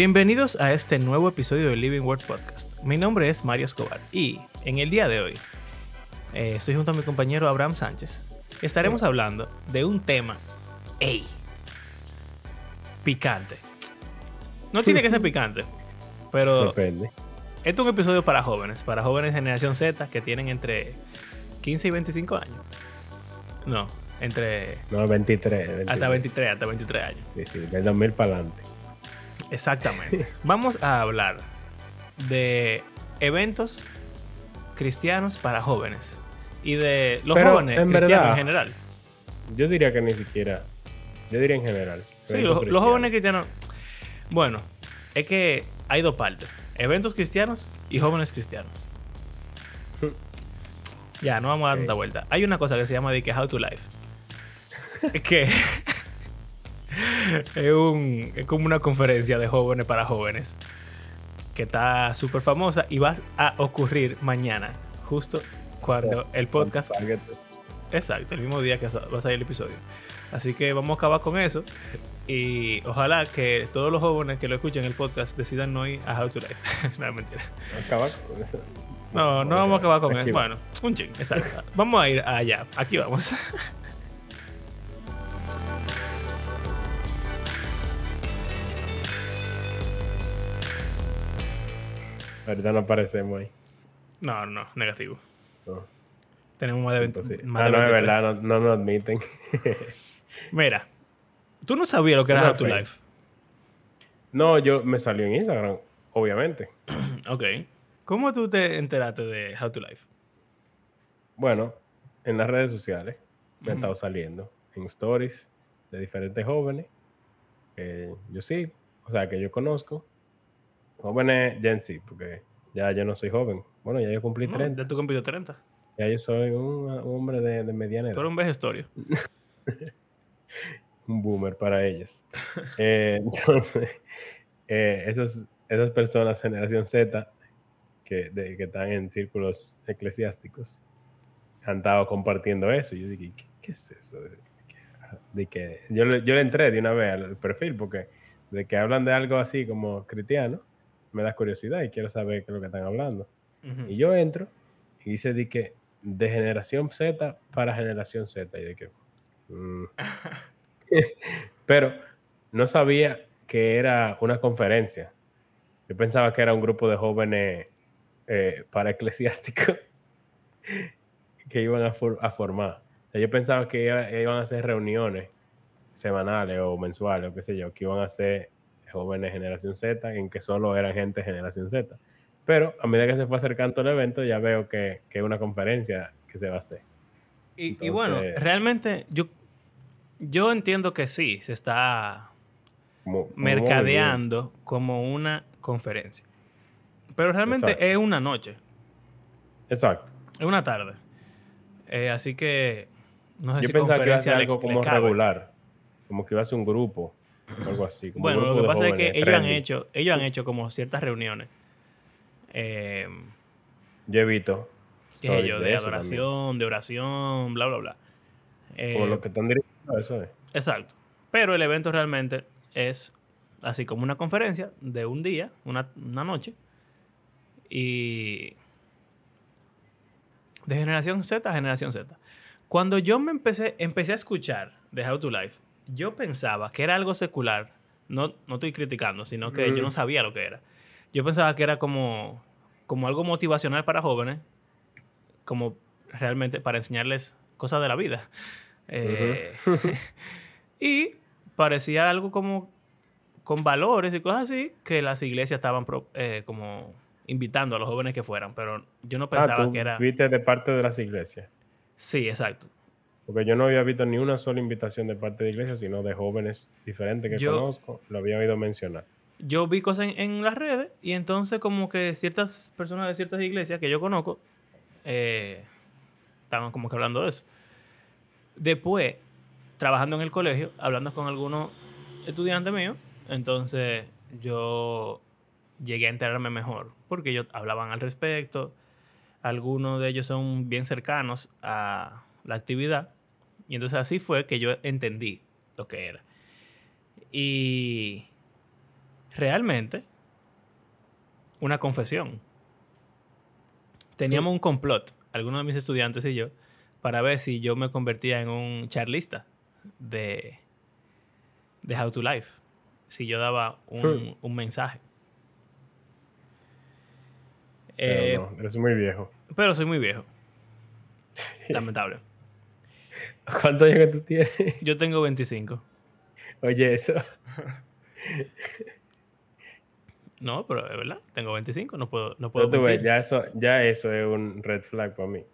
Bienvenidos a este nuevo episodio del Living Word Podcast. Mi nombre es Mario Escobar y en el día de hoy eh, estoy junto a mi compañero Abraham Sánchez. Estaremos hablando de un tema, ey, picante. No tiene que ser picante, pero Depende. este es un episodio para jóvenes, para jóvenes generación Z que tienen entre 15 y 25 años. No, entre No, 23. 23. hasta 23, hasta 23 años. Sí, sí, del 2000 para adelante. Exactamente. Vamos a hablar de eventos cristianos para jóvenes y de los Pero, jóvenes en cristianos verdad, en general. Yo diría que ni siquiera. Yo diría en general. Sí, los, jóvenes cristianos. Bueno, es que hay dos partes: eventos cristianos y jóvenes cristianos. Ya, no vamos a dar Ok. tanta vuelta. Hay una cosa que se llama de que How to Life. Que es, un, es como una conferencia de jóvenes para jóvenes que está súper famosa y va a ocurrir mañana, justo cuando el podcast Exacto, el mismo día que va a salir el episodio. Así que vamos a acabar con eso. Y ojalá que todos los jóvenes que lo escuchen el podcast decidan no ir a How to Life. no, mentira. Acaba con eso. No, no vamos a acabar con eso. Bueno, un ching, exacto. Vamos a ir allá. Aquí vamos. Ahorita no aparecemos ahí. No, no, negativo. No, Tenemos más de 20. imposible. más Ah, de no, es 23. verdad, no, no nos admiten. Mira, tú no sabías lo que era How to fe. Life. no, yo me salió en Instagram, obviamente. Ok. ¿Cómo tú te enteraste de How to Life? Bueno, en las redes sociales me ha estado saliendo en stories de diferentes jóvenes. que yo sí, o sea, que yo conozco. Jóvenes Gen Z, porque ya yo no soy joven. Bueno, ya yo cumplí No, 30. ya tú cumpliste 30. Ya yo soy un, hombre de, de mediana edad. Tú eres un vejestorio. un boomer para ellos. Eh, entonces, eh, esos, esas personas, generación Z, que, de- que están en círculos eclesiásticos, han estado compartiendo eso. Y yo dije, ¿qué, qué es eso? De, de que yo, le, yo le entré de una vez al perfil porque de que hablan de algo así como cristiano, me da curiosidad y quiero saber qué es lo que están hablando. Ujú. Y yo entro y dice de que de generación Z para generación Z. Y de que. mm. Pero no sabía que era una conferencia. Yo pensaba que era un grupo de jóvenes eh, para eclesiásticos que iban a, for- a formar. O sea, yo pensaba que iba- iban a hacer reuniones semanales o mensuales o qué sé yo, que iban a ser jóvenes generación Z, en que solo eran gente generación Z. Pero a medida que se fue acercando el evento, ya veo que, que es una conferencia que se va a hacer. Y, y bueno, realmente yo, yo entiendo que sí, se está mercadeando como una conferencia. Pero realmente Exacto. es una noche. Exacto. es una tarde. Eh, así que no sé Yo si pensaba que iba a ser algo como regular. Como que iba a ser un grupo. O Algo así. como Bueno, lo que pasa es que ellos han hecho, ellos han hecho como ciertas reuniones. Eh, Yo qué de de también. adoración, de oración, bla, bla, bla. Eh, lo que están dirigiendo a eso es. Exacto. Pero el evento realmente es así como una conferencia de un día, una, una noche. Y de generación Z a generación Z. Cuando yo me empecé, empecé a escuchar de How to Life, yo pensaba que era algo secular. No, no estoy criticando, sino que yo no sabía lo que era. Yo pensaba que era como, como algo motivacional para jóvenes, como realmente para enseñarles cosas de la vida. Eh, y parecía algo como con valores y cosas así que las iglesias estaban pro- eh, como invitando a los jóvenes que fueran, pero yo no Ah, pensaba tú que era... viste de parte de las iglesias. Sí, exacto. Porque yo no había visto ni una sola invitación de parte de iglesias, sino de jóvenes diferentes que Yo- conozco. Lo había oído mencionar. Yo vi cosas en, en las redes y entonces como que ciertas personas de ciertas iglesias que yo conozco eh, estaban como que hablando de eso. Después, trabajando en el colegio, hablando con algunos estudiantes míos, entonces yo llegué a enterarme mejor, porque ellos hablaban al respecto, algunos de ellos son bien cercanos a la actividad, y entonces así fue que yo entendí lo que era. Y realmente una confesión. Teníamos un complot, algunos de mis estudiantes y yo, para ver si yo me convertía en un charlista de, de How to Life. Si yo daba un, un mensaje. Eh, no, eres muy viejo. Pero soy muy viejo. Lamentable. ¿Cuántos años tú tienes? Yo tengo 25. Oye, eso. No, pero es verdad, tengo 25, no puedo, no puedo ya, eso, ya eso es un red flag para mí.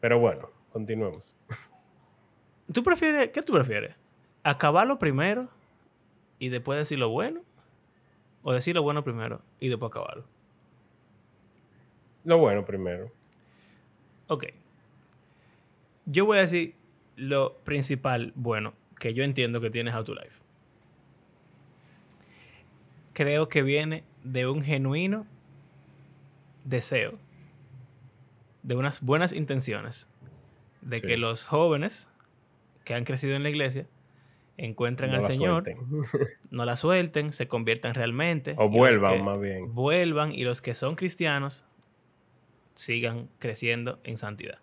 Pero bueno, continuemos. ¿Tú prefieres, qué tú prefieres? ¿Acabarlo primero y después decir lo bueno? ¿O decir lo bueno primero y después acabarlo? Lo bueno primero. Ok. Yo voy a decir lo principal bueno que yo entiendo que tiene How to Life. Creo que viene de un genuino deseo, de unas buenas intenciones, de que los jóvenes que han crecido en la iglesia encuentren al Señor, no la suelten, se conviertan realmente. O vuelvan más bien. Vuelvan y los que son cristianos sigan creciendo en santidad.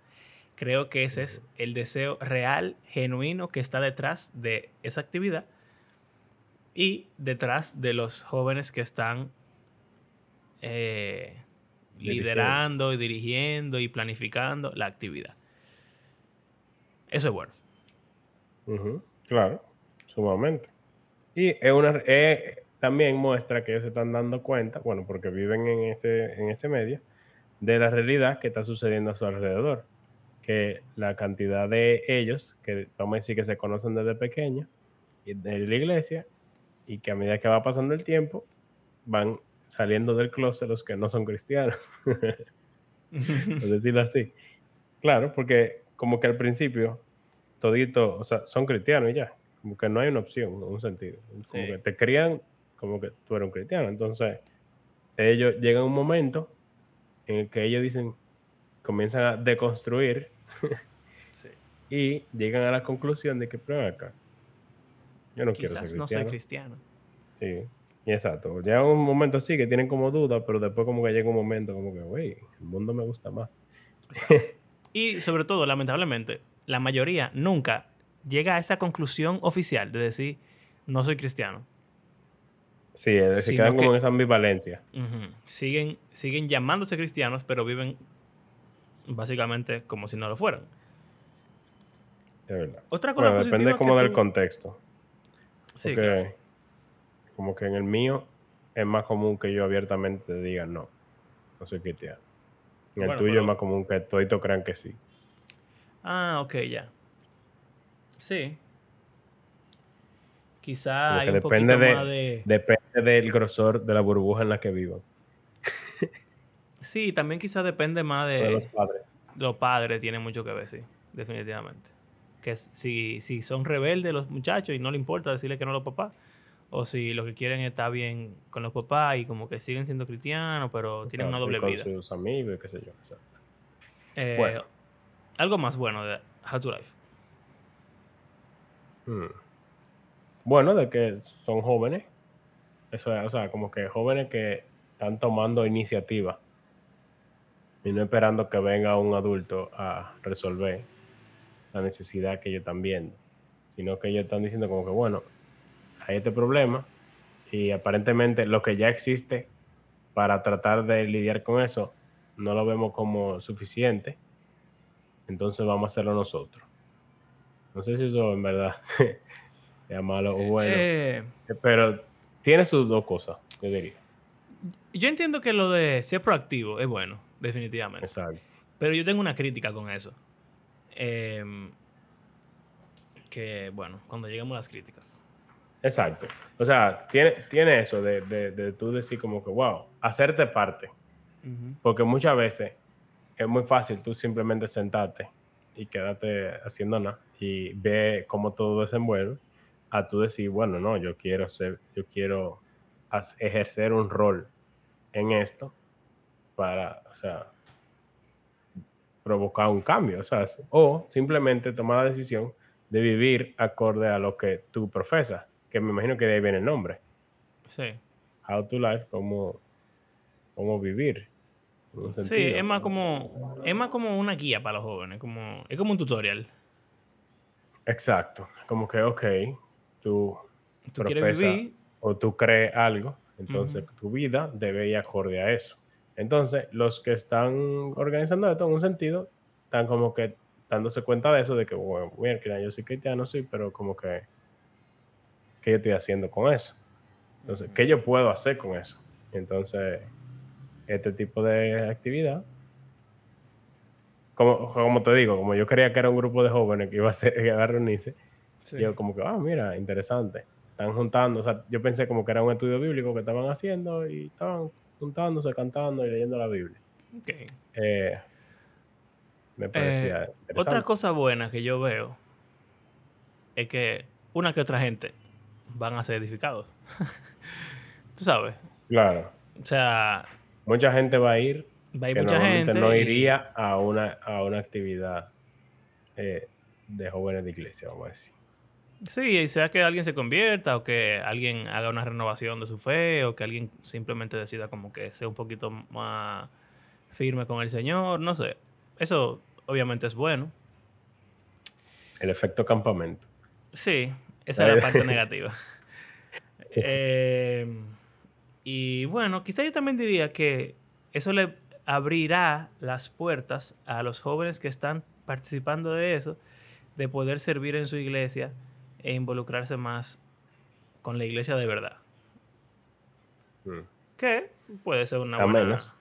Creo que ese es el deseo real, genuino que está detrás de esa actividad y detrás de los jóvenes que están eh, liderando y dirigiendo y planificando la actividad. Eso es bueno. Claro, sumamente. Y es una, también muestra que ellos se están dando cuenta, bueno, porque viven en ese, en ese medio, de la realidad que está sucediendo a su alrededor. Que la cantidad de ellos, que vamos a decir que se conocen desde pequeños, de la iglesia, y que a medida que va pasando el tiempo, van saliendo del closet los que no son cristianos. Por decirlo así. Claro, porque como que al principio, todito, o sea, son cristianos y ya. Como que no hay una opción, en un sentido. Como que te crían como que tú eres un cristiano. Entonces, ellos llegan a un momento en el que ellos dicen, comienzan a deconstruir y llegan a la conclusión de que, pero acá, yo no quiero ser cristiano. no soy cristiano. Sí, exacto. Llega un momento así que tienen como duda, pero después como que llega un momento como que, güey, el mundo me gusta más. y sobre todo, lamentablemente, la mayoría nunca llega a esa conclusión oficial de decir, no soy cristiano. Sí, se quedan como en esa ambivalencia. siguen, siguen llamándose cristianos, pero viven básicamente como si no lo fueran. Es verdad. Otra cosa bueno, depende como del contexto. Sí, como que en el mío es más común que yo abiertamente diga no, no soy cristiano. En el tuyo es más común que toditos crean que sí. Ah, ok, ya. Sí. Quizá hay un depende poquito más de... Depende del grosor de la burbuja en la que vivan. Sí, también quizá depende más de... de los padres. Los padres tienen mucho que ver, sí, definitivamente. Que si, si son rebeldes los muchachos y no le importa decirle que no a los papás, o si lo que quieren es estar bien con los papás y como que siguen siendo cristianos, pero tienen una doble vida. Con sus amigos, qué sé yo. Exacto. Eh, bueno. Algo más bueno de How to Life. Hmm. Bueno, de que son jóvenes. Eso es, o sea, como que jóvenes que están tomando iniciativa y no esperando que venga un adulto a resolver la necesidad que ellos están viendo, sino que ellos están diciendo como que, bueno, hay este problema y aparentemente lo que ya existe para tratar de lidiar con eso no lo vemos como suficiente, entonces vamos a hacerlo nosotros. No sé si eso en verdad malo o bueno. Eh, pero tiene sus dos cosas, yo diría. Yo entiendo que lo de ser proactivo es bueno, definitivamente. Exacto. Pero yo tengo una crítica con eso. Em, que, bueno, cuando lleguemos a las críticas. Exacto. O sea, tiene, tiene eso de, de, tú decir como que, wow, hacerte parte. Porque muchas veces es muy fácil tú simplemente sentarte y quedarte haciendo nada y ve cómo todo desenvuelve a tú decir, bueno, no, yo quiero ser, yo quiero ejercer un rol en esto para, o sea, provocar un cambio, o sea, o simplemente tomar la decisión de vivir acorde a lo que tú profesas, que me imagino que de ahí viene el nombre, Sí. How to life, cómo, cómo vivir. Sí, es más como, es más como una guía para los jóvenes, como, es como un tutorial. Exacto. Como que, ok, tú Tú quieres profesa vivir, o tú crees algo, entonces tu vida debe ir acorde a eso. Entonces, los que están organizando esto en un sentido, están como que dándose cuenta de eso, de que, bueno, mira, yo soy cristiano, sí, pero como que, ¿qué yo estoy haciendo con eso? Entonces, ¿qué yo puedo hacer con eso? Entonces, este tipo de actividad, como, como te digo, como yo creía que era un grupo de jóvenes que iba a, ser, que iba a reunirse, sí. yo como que, ah, mira, interesante. Están juntando, o sea, yo pensé como que era un estudio bíblico que estaban haciendo y estaban juntándose, cantando y leyendo la Biblia. Ok. Eh, me parecía interesante. Otra cosa buena que yo veo es que una que otra gente van a ser edificados. Tú sabes. Claro, O sea, mucha gente va a ir va a ir que mucha gente. no y- iría a una, a una actividad eh, de jóvenes de iglesia, vamos a decir. Sí, y sea que alguien se convierta o que alguien haga una renovación de su fe o que alguien simplemente decida como que sea un poquito más firme con el Señor, no sé. Eso obviamente es bueno. El efecto campamento. Sí, esa es la parte negativa. Eh, y bueno, quizá yo también diría que eso le abrirá las puertas a los jóvenes que están participando de eso, de poder servir en su iglesia e involucrarse más con la iglesia de verdad. Mm. Que puede ser una a buena... menos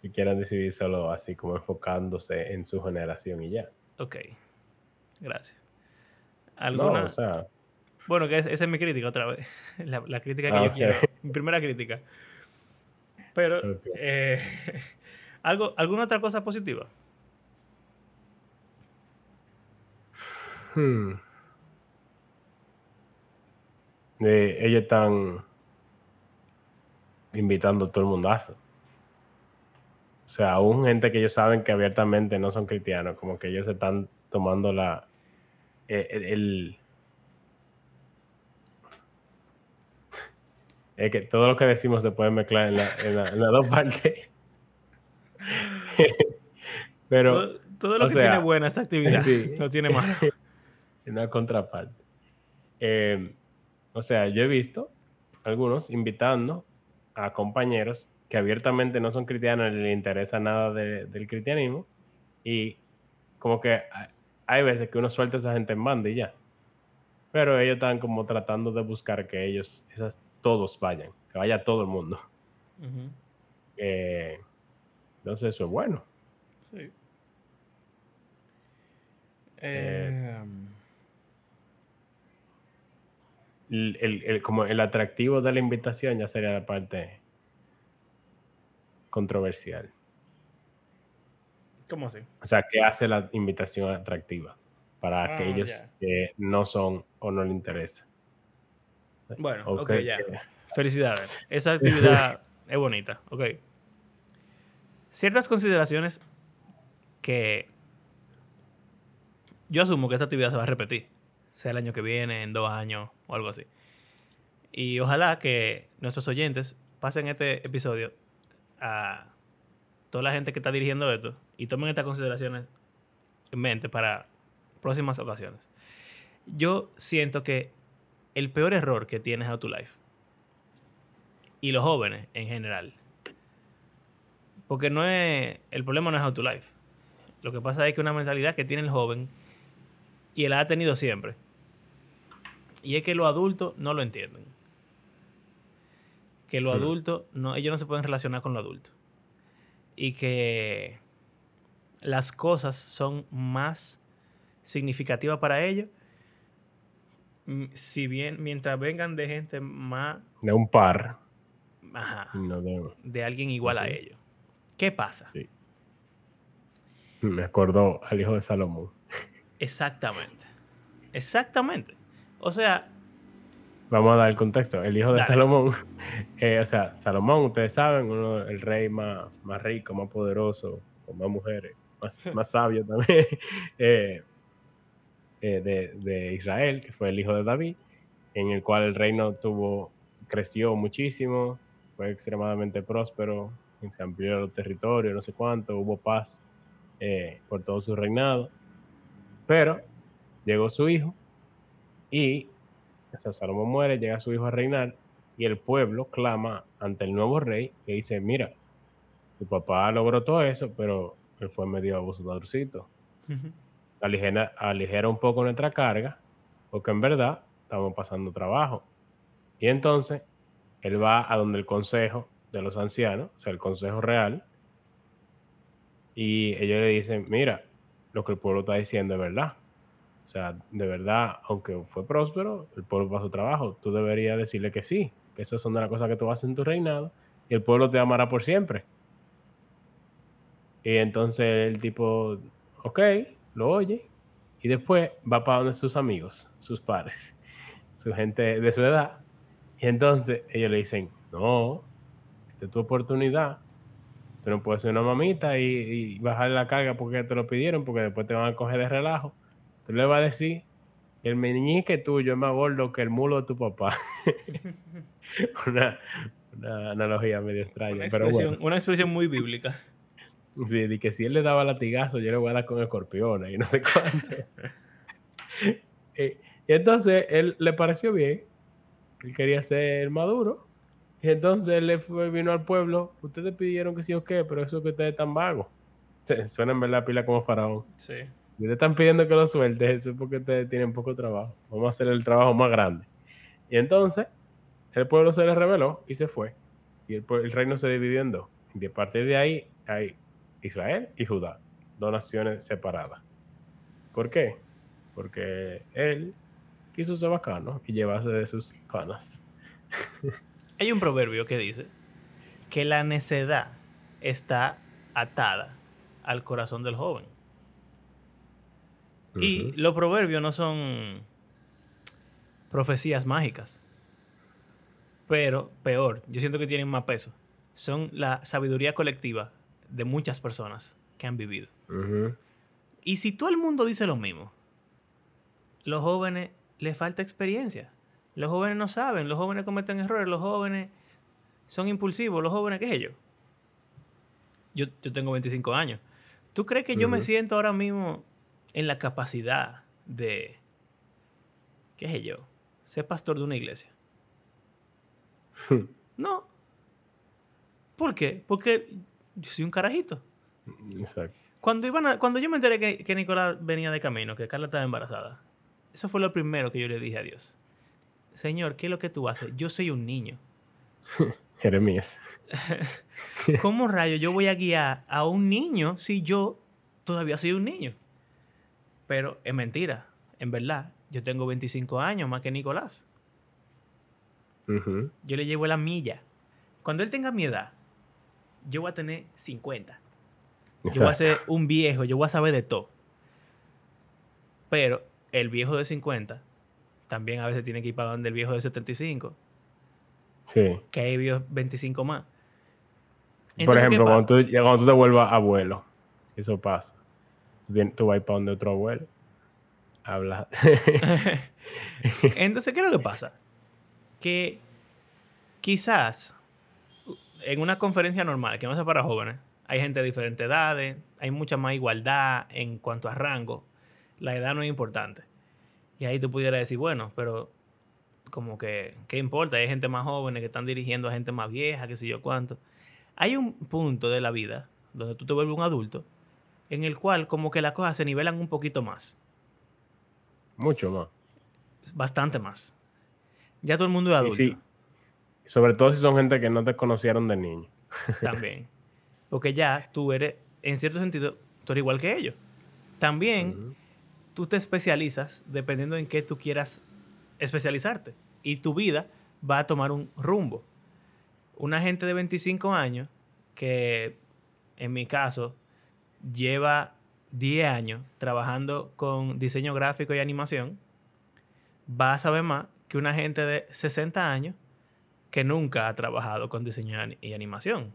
que quieran decidir solo así como enfocándose en su generación y ya. Ok, gracias. No, ¿Alguna... o sea, Bueno, que es- esa es mi crítica otra vez. La, la crítica que Ah, yo quiero. Mi primera crítica. Pero, eh, ¿algo, ¿alguna otra cosa positiva? Hmm. Eh, ellos están invitando a todo el mundazo. O sea, aún gente que ellos saben que abiertamente no son cristianos, como que ellos se están tomando la eh, el, el- es que todo lo que decimos se puede mezclar en, la- en la- en las dos partes. Pero todo, todo lo que sea, tiene buena esta actividad sí. no tiene malo. En una contraparte. Eh, o sea, yo he visto algunos invitando a compañeros que abiertamente no son cristianos, ni les interesa nada de- del cristianismo, y como que hay, veces que uno suelta a esa gente en banda y ya. Pero ellos están como tratando de buscar que ellos, esas, todos vayan, que vaya todo el mundo. Eh, entonces eso es bueno. Sí. Eh, Em, El, el- el- como el atractivo de la invitación ya sería la parte controversial. ¿Cómo así? O sea, ¿qué hace la invitación atractiva para Ah, aquellos que no son o no les interesa? Bueno, ok, ya. Felicidades. Esa actividad es bonita. Ok. Ciertas consideraciones que yo asumo que esta actividad se va a repetir. Sea el año que viene, en dos años o algo así. Y ojalá que nuestros oyentes pasen este episodio a toda la gente que está dirigiendo esto y tomen estas consideraciones en mente para próximas ocasiones. Yo siento que el peor error que tiene How to Life y los jóvenes en general, porque no es el problema no es How to Life. Lo que pasa es que una mentalidad que tiene el joven y él ha tenido siempre. Y es que los adultos no lo entienden. Que los Mm. adultos, no, ellos no se pueden relacionar con los adultos. Y que las cosas son más significativas para ellos. mm, Si bien, mientras vengan de gente más, De un par. ajá, no de- de alguien igual a ellos. ¿Qué pasa? sí. Me acordó al hijo de Salomón. Exactamente. Exactamente. O sea, Vamos a dar el contexto. El hijo de Dale. Salomón, eh, o sea, Salomón, ustedes saben, uno, el rey más, más rico, más poderoso, con más mujeres, más, más sabio también, eh, eh, de, de Israel, que fue el hijo de David. en el cual el reino tuvo, creció muchísimo, fue extremadamente próspero, se amplió los territorios, no sé cuánto, hubo paz eh, por todo su reinado. Pero llegó su hijo y o Salomón muere, llega su hijo a reinar y el pueblo clama ante el nuevo rey y dice, mira, tu papá logró todo eso, pero él fue medio abusadorcito. aligera, aligera un poco nuestra carga, porque en verdad estamos pasando trabajo. Y entonces él va a donde el consejo de los ancianos, o sea, el consejo real, y ellos le dicen, mira, lo que el pueblo está diciendo es verdad. Sea, de verdad, aunque fue próspero, el pueblo pasó trabajo. Tú deberías decirle que sí, que esas son de las cosas que tú haces en tu reinado, y el pueblo te amará por siempre. Y entonces el tipo, ok, lo oye, y después va para donde sus amigos, sus pares, su gente de su edad. Y entonces ellos le dicen, no, esta es tu oportunidad. Tú no puedes ser una mamita y, y bajar la carga porque te lo pidieron, porque después te van a coger de relajo. Tú le vas a decir, el meñique tuyo es más gordo que el mulo de tu papá. una, analogía medio extraña. pero bueno. una expresión muy bíblica. Sí, de que si él le daba latigazo, yo le voy a dar con escorpiones y no sé cuánto. y, entonces él le pareció bien. Él quería ser maduro. Y entonces él le fue, vino al pueblo. Ustedes pidieron que sí o qué, pero eso que ustedes están vagos. Suena en verdad pila como faraón. Sí. Ustedes están pidiendo que lo sueltes, eso es porque ustedes tienen poco trabajo. Vamos a hacer el trabajo más grande. Y entonces el pueblo se le rebeló y se fue. Y el, el reino se dividió en dos. Y a partir de ahí hay Israel y Judá, dos naciones separadas. ¿Por qué? Porque él quiso ser bacano y llevarse de sus panas. Hay un proverbio que dice que la necedad está atada al corazón del joven. Y los proverbios no son profecías mágicas. Pero peor, yo siento que tienen más peso. Son la sabiduría colectiva de muchas personas que han vivido. Y si todo el mundo dice lo mismo, los jóvenes les falta experiencia. Los jóvenes no saben, los jóvenes cometen errores, los jóvenes son impulsivos, los jóvenes, ¿qué es ello? Yo, yo tengo 25 años. ¿Tú crees que yo me siento ahora mismo en la capacidad de, qué es yo, ser pastor de una iglesia? no. ¿Por qué? Porque yo soy un carajito. Exacto. Cuando, iban cuando yo me enteré que, que, Nicolás venía de camino, que Carla estaba embarazada, eso fue lo primero que yo le dije a Dios. Señor, ¿qué es lo que tú haces? Yo soy un niño. Jeremías. ¿Cómo rayo yo voy a guiar a un niño si yo todavía soy un niño? Pero es mentira. En verdad, yo tengo 25 años más que Nicolás. Yo le llevo la milla. Cuando él tenga mi edad, yo voy a tener 50. Yo voy a ser un viejo, yo voy a saber de todo. Pero el viejo de 50 también a veces tiene que ir para donde el viejo de 75. Sí. Que hay viejos 25 más. Por ejemplo, cuando tú, cuando tú, te vuelvas abuelo, eso pasa. Tú, vas para donde otro abuelo. Habla. Entonces, ¿qué es lo que pasa? Que quizás en una conferencia normal, que no sea para jóvenes, hay gente de diferentes edades, hay mucha más igualdad en cuanto a rango. La edad no es importante. Y ahí tú pudieras decir, bueno, pero como que, ¿qué importa? Hay gente más joven que están dirigiendo a gente más vieja, qué sé yo cuánto. Hay un punto de la vida donde tú te vuelves un adulto en el cual como que las cosas se nivelan un poquito más. Mucho más. Bastante más. Ya todo el mundo es adulto. Sobre todo si son gente que no te conocieron de niño. También. Porque ya tú eres, en cierto sentido, tú eres igual que ellos. También tú te especializas dependiendo en qué tú quieras especializarte. Y tu vida va a tomar un rumbo. Una gente de 25 años que, en mi caso, lleva 10 años trabajando con diseño gráfico y animación, va a saber más que una gente de 60 años que nunca ha trabajado con diseño y animación.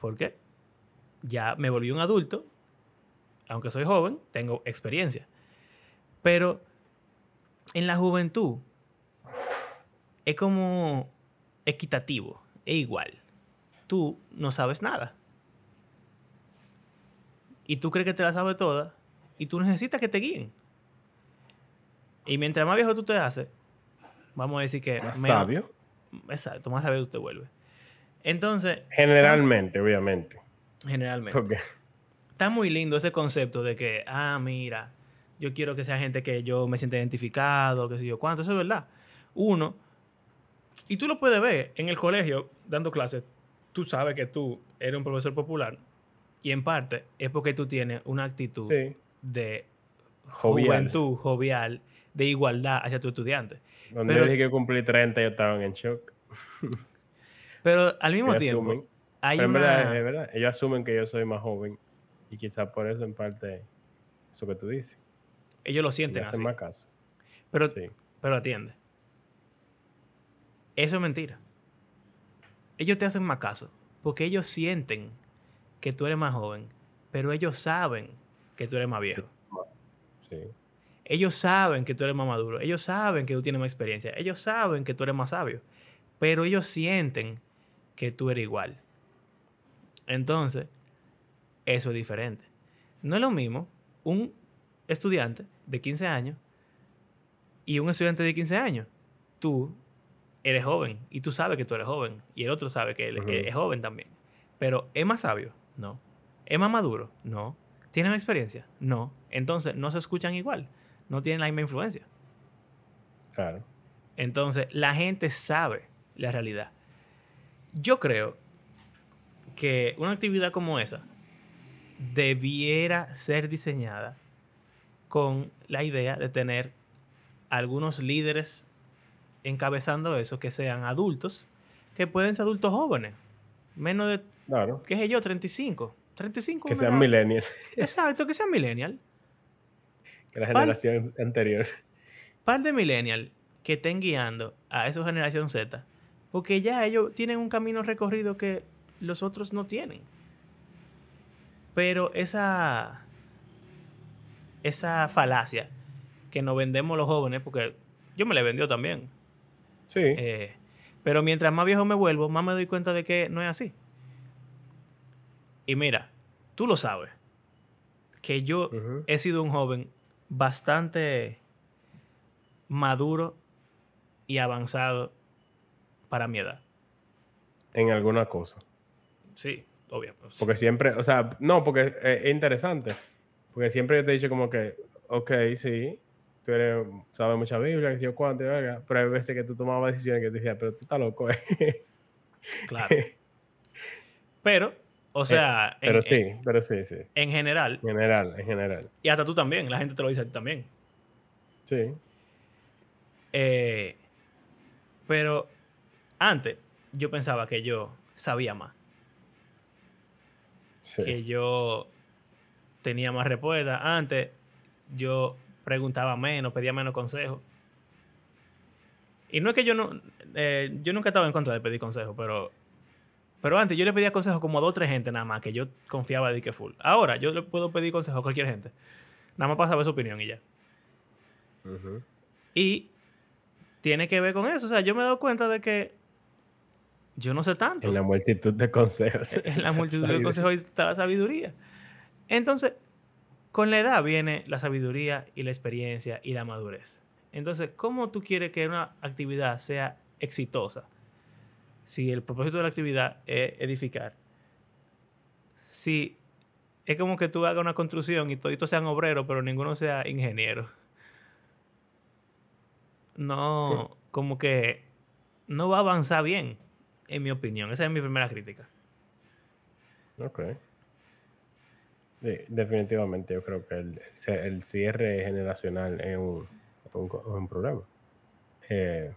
¿Por qué? Ya me volví un adulto, aunque soy joven, tengo experiencia. Pero en la juventud, es como equitativo, es igual. Tú no sabes nada. Y tú crees que te la sabes toda y tú necesitas que te guíen. Y mientras más viejo tú te haces, vamos a decir que... Más menos- sabio. Exacto, más sabio tú te vuelves. Entonces, Generalmente, obviamente. generalmente, está muy lindo ese concepto de que, ah, mira, yo quiero que sea gente que yo me sienta identificado, que sé yo cuánto, eso es verdad. Uno, y tú lo puedes ver en el colegio dando clases, tú sabes que tú eres un profesor popular y en parte es porque tú tienes una actitud sí, de Jovial. juventud, jovial, de igualdad hacia tu estudiante. donde Pero- yo dije que cumplí 30, yo estaban en shock. Pero al mismo Ellos tiempo, asumen. hay Pero una... verdad, es verdad, ellos asumen que yo soy más joven y quizás por eso en parte eso que tú dices. ellos lo sienten hacen así. más caso. Pero Sí. Pero atiende. Eso es mentira. Ellos te hacen más caso. Porque ellos sienten que tú eres más joven. Pero ellos saben que tú eres más viejo. Sí. Ellos saben que tú eres más maduro. Ellos saben que tú tienes más experiencia. Ellos saben que tú eres más sabio. Pero ellos sienten que tú eres igual. Entonces, eso es diferente. No es lo mismo un estudiante de 15 años y un estudiante de 15 años. Tú eres joven y tú sabes que tú eres joven y el otro sabe que él es joven también. Pero ¿es más sabio? No. ¿Es más maduro? No. ¿Tiene más experiencia? No. Entonces no se escuchan igual. No tienen la misma influencia. Claro. Entonces la gente sabe la realidad. Yo creo que una actividad como esa debiera ser diseñada con la idea de tener algunos líderes encabezando eso que sean adultos, que pueden ser adultos jóvenes, menos de, Claro. qué sé yo, 35. 35 Que sean millennials. Exacto, que sean millennial. Que la generación anterior. par de millennials que estén guiando a esa generación Z, porque ya ellos tienen un camino recorrido que los otros no tienen. Pero esa esa falacia que nos vendemos los jóvenes, porque yo me la vendió también. Sí. eh, pero mientras más viejo me vuelvo, más me doy cuenta de que no es así. Y mira, tú lo sabes, que yo he sido un joven bastante maduro y avanzado para mi edad. En alguna cosa. Sí, obviamente. Porque siempre, o sea, no, porque es interesante. Porque siempre te he dicho como que, ok, sí, tú eres, sabes mucha Biblia, que sé yo cuánto, pero hay veces que tú tomabas decisiones que te decías, pero tú estás loco, eh. Claro. Pero, o sea, en- pero en, sí, pero sí, sí. en general, En general, en general. y hasta tú también, la gente te lo dice a ti también. Sí. Eh, pero antes yo pensaba que yo sabía más, Sí. que yo tenía más respuestas. Antes yo preguntaba menos, pedía menos consejos. Y no es que yo no, eh, yo nunca estaba en contra de pedir consejos, pero, pero antes yo le pedía consejos como a dos o tres gente nada más, que yo confiaba de que full. Ahora yo le puedo pedir consejos a cualquier gente, nada más para saber su opinión y ya. Y tiene que ver con eso. O sea, yo me he dado cuenta de que yo no sé tanto. En la multitud de consejos. En la multitud de consejos está la sabiduría. Entonces, con la edad viene la sabiduría y la experiencia y la madurez. Entonces, ¿cómo tú quieres que una actividad sea exitosa? Si el propósito de la actividad es edificar. Si es como que tú hagas una construcción y todos sean obreros, pero ninguno sea ingeniero. No, como que no va a avanzar bien, en mi opinión. Esa es mi primera crítica. Ok. Sí, definitivamente yo creo que el, el cierre generacional es un, un un problema. Eh,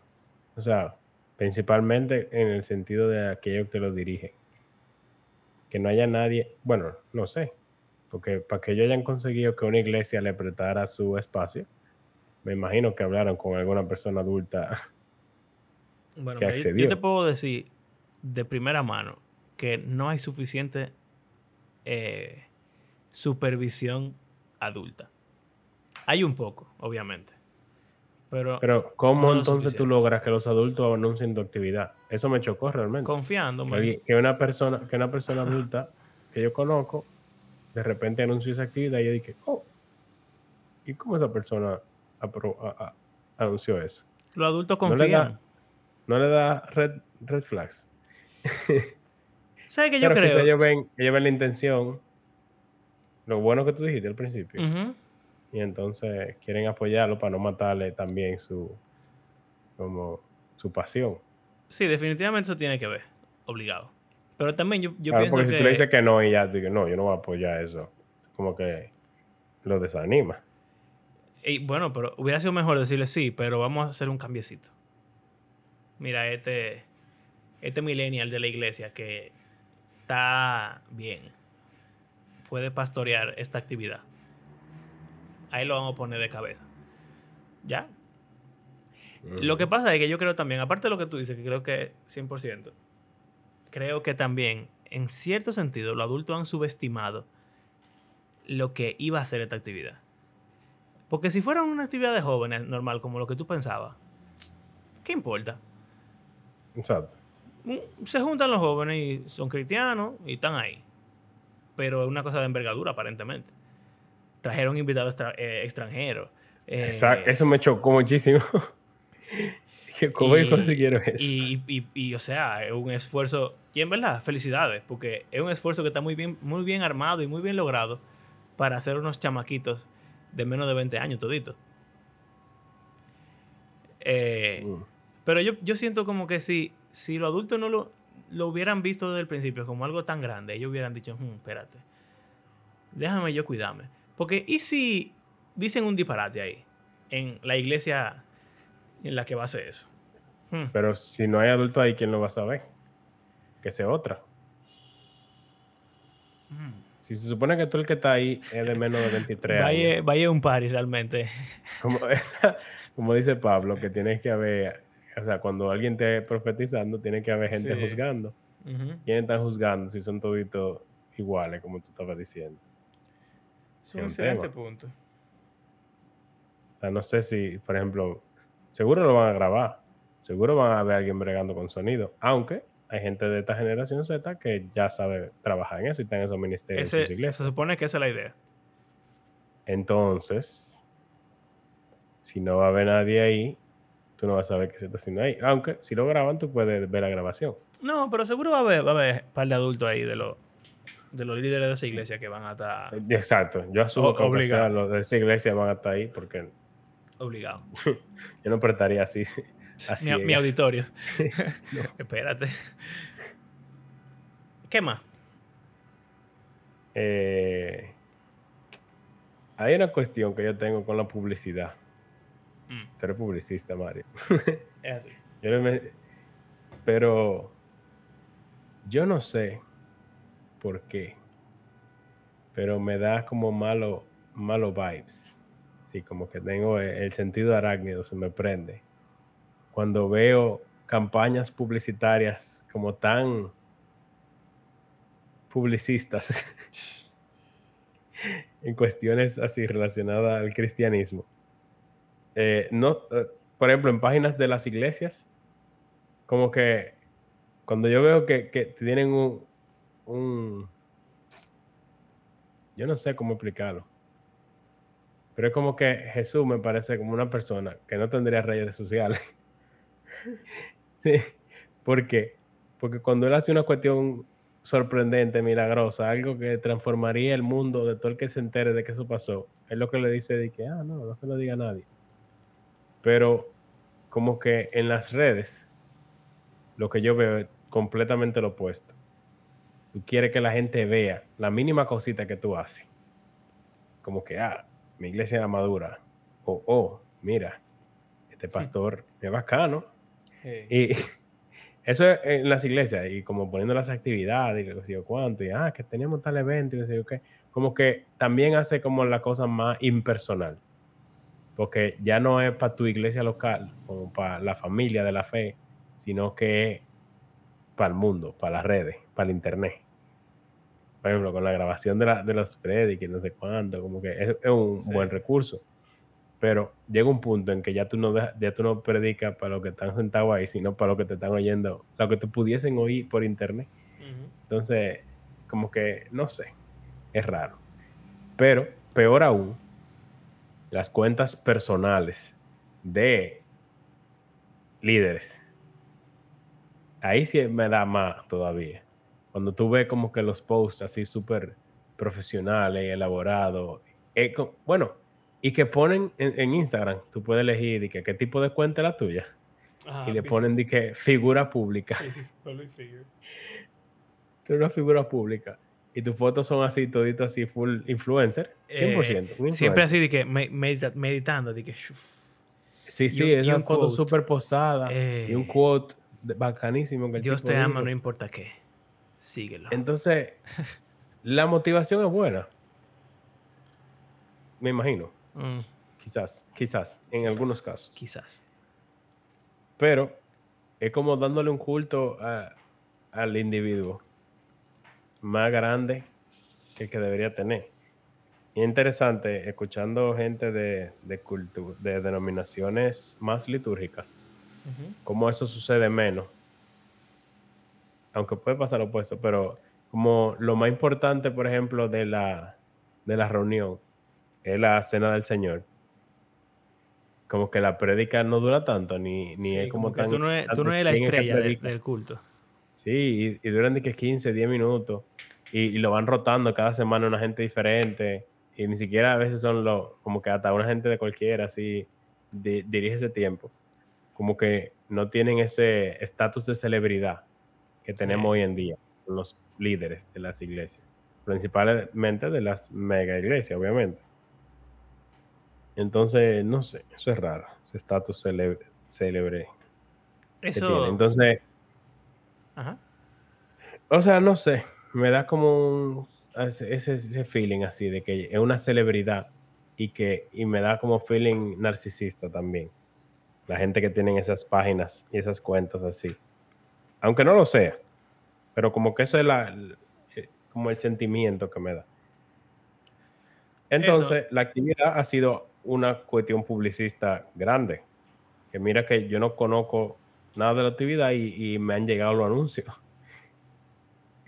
o sea, principalmente en el sentido de aquellos que lo dirigen. Que no haya nadie, bueno, no sé, porque para que ellos hayan conseguido que una iglesia le prestara su espacio, me imagino que hablaron con alguna persona adulta. Bueno, que mira, yo- accedió. te puedo decir de primera mano que no hay suficiente eh, supervisión adulta. Hay un poco, obviamente. Pero, Pero, ¿cómo no entonces tú logras que los adultos anuncien tu actividad? Eso me chocó realmente. confiando, Que, alguien- que una persona, que una persona adulta que yo conozco, de repente anunció esa actividad y yo dije, oh, ¿y cómo esa persona apro- a- a- anunció eso? Los adultos No le confían. da- ¿No le da red, red flags? ¿Sabes qué yo Pero creo? ellos ven, ellos ven la intención, lo bueno que tú dijiste al principio, Ujú. Y entonces quieren apoyarlo para no matarle también su, como, su pasión. Sí, definitivamente eso tiene que ver, obligado. Pero también yo, yo Claro, pienso porque que... si tú le dices que no y ya digo, no, yo no voy a apoyar eso, como que lo desanima. Y bueno, pero hubiera sido mejor decirle sí, pero vamos a hacer un cambiecito. Mira, este, este millennial de la iglesia que está bien, puede pastorear esta actividad. Ahí lo vamos a poner de cabeza. ¿Ya? Lo que pasa es que yo creo también, aparte de lo que tú dices, que creo que 100%, creo que también, en cierto sentido, los adultos han subestimado lo que iba a ser esta actividad. Porque si fuera una actividad de jóvenes normal, como lo que tú pensabas, ¿qué importa? Exacto. Mm, Se juntan los jóvenes y son cristianos y están ahí. Pero es una cosa de envergadura, aparentemente. Trajeron invitados extra- eh, extranjeros. eh, Exacto. Eso me chocó muchísimo. ¿Cómo y- consiguieron eso? Y, y- y, o sea, es un esfuerzo, y en verdad, felicidades, porque es un esfuerzo que está muy bien, muy bien armado y muy bien logrado para hacer unos chamaquitos de menos de 20 años toditos. Eh, Mm. pero yo, yo siento como que si, si los adultos no lo, lo hubieran visto desde el principio como algo tan grande, ellos hubieran dicho, "Hmm, espérate, déjame yo cuidarme. Porque, ¿y si dicen un disparate ahí, en la iglesia en la que va a hacer eso? Hmm. Pero si no hay adulto ahí, ¿quién lo va a saber? Que sea otra. Hmm. Si se supone que tú el que está ahí es de menos de 23 años. Vaya, vaya un party realmente. Como, esa- como dice Pablo, que tienes que haber, o sea, cuando alguien esté profetizando, tiene que haber gente Sí. juzgando. ¿Quién está juzgando si son toditos iguales, como tú estabas diciendo? Es un excelente tema. punto. O sea, no sé si, por ejemplo, seguro lo van a grabar, seguro van a ver a alguien bregando con sonido, aunque hay gente de esta generación Z que ya sabe trabajar en eso y está en esos ministerios en Ese, iglesias. se supone que esa es la idea. Entonces, si no va a haber nadie ahí, tú no vas a saber qué se está haciendo ahí. Aunque si lo graban, tú puedes ver la grabación. No, pero seguro va a haber, va a haber un par de adultos ahí de los, de los líderes de esa iglesia que van a estar Exacto. Yo asumo que sea obligado. los de esa iglesia van a estar ahí porque obligados. yo no prestaría así. así Mi, auditorio. Espérate. ¿Qué más? Eh, hay una cuestión que yo tengo con la publicidad. Mm, Tú eres publicista, Mario. es así. Yo le me- Pero yo no sé por qué, pero me da como malo, malo vibes. Sí, como que tengo el, el sentido arácnido, se me prende. Cuando veo campañas publicitarias como tan publicistas en cuestiones así relacionadas al cristianismo. Eh, no, eh, por ejemplo, en páginas de las iglesias, como que cuando yo veo que tienen un, un- Yo no sé cómo explicarlo. Pero es como que Jesús me parece como una persona que no tendría redes sociales. Sí. ¿Por qué? Porque cuando él hace una cuestión sorprendente, milagrosa, algo que transformaría el mundo de todo el que se entere de que eso pasó, es lo que le dice de que, ah, no, no se lo diga a nadie. Pero como que en las redes, lo que yo veo es completamente lo opuesto. Tú quieres que la gente vea la mínima cosita que tú haces. Como que, ah, mi iglesia era madura. O, oh, mira, este pastor es bacano. Y eso es en las iglesias, y como poniendo las actividades, y qué sé yo cuánto, y ah, que teníamos tal evento, y qué sé yo qué. Como que también hace como la cosa más impersonal. Porque ya no es para tu iglesia local, como para la familia de la fe, sino que es para el mundo, para las redes, para el internet. Por ejemplo, con la grabación de, la, de los predicos, no sé cuánto, como que es, es un Sí. buen recurso. Pero llega un punto en que ya tú no, ya tú no predicas para los que están sentados ahí, sino para los que te están oyendo, lo que te pudiesen oír por internet. Entonces, como que, no sé, es raro. Pero, peor aún, las cuentas personales de líderes. Ahí sí me da más todavía. Cuando tú ves como que los posts así súper profesionales y elaborados. Eh, bueno, y que ponen en, Instagram, tú puedes elegir de que, qué tipo de cuenta es la tuya. y le ponen de que figura pública. tú eres una figura pública y tus fotos son así, todito así, full influencer, 100%. Eh, siempre así de que meditando, de que... Sí, sí, es una foto súper posada y un eh, quote bacanísimo. Que Dios te ama, no importa qué. Síguelo. Entonces, la motivación es buena. Me imagino. Mm. Quizás, quizás, en algunos casos. Quizás. Pero es como dándole un culto al individuo más grande que el que debería tener. Y interesante, escuchando gente de, de, de denominaciones más litúrgicas, cómo eso sucede menos. Aunque puede pasar lo opuesto, pero como lo más importante, por ejemplo, de la, de la reunión es la cena del Señor. Como que la prédica no dura tanto, ni, ni es como, tan. Tú no, eres la estrella del, culto. Sí, y, duran de que 15, 10 minutos. Y, lo van rotando cada semana una gente diferente. Y ni siquiera a veces son los. Como que hasta una gente de cualquiera, así, dirige ese tiempo. Como que no tienen ese estatus de celebridad que tenemos hoy en día, los líderes de las iglesias. Principalmente de las mega iglesias, obviamente. Entonces, no sé, eso es raro, ese estatus célebre. Eso. Entonces, Ajá. o sea, no sé, me da como ese, ese, feeling así de que es una celebridad y que y me da como feeling narcisista también. La gente que tiene esas páginas y esas cuentas así. Aunque no lo sea, pero como que eso es la, eh, como el sentimiento que me da. Entonces, la actividad ha sido una cuestión publicista grande. Que mira que yo no conozco nada de la actividad y, me han llegado los anuncios.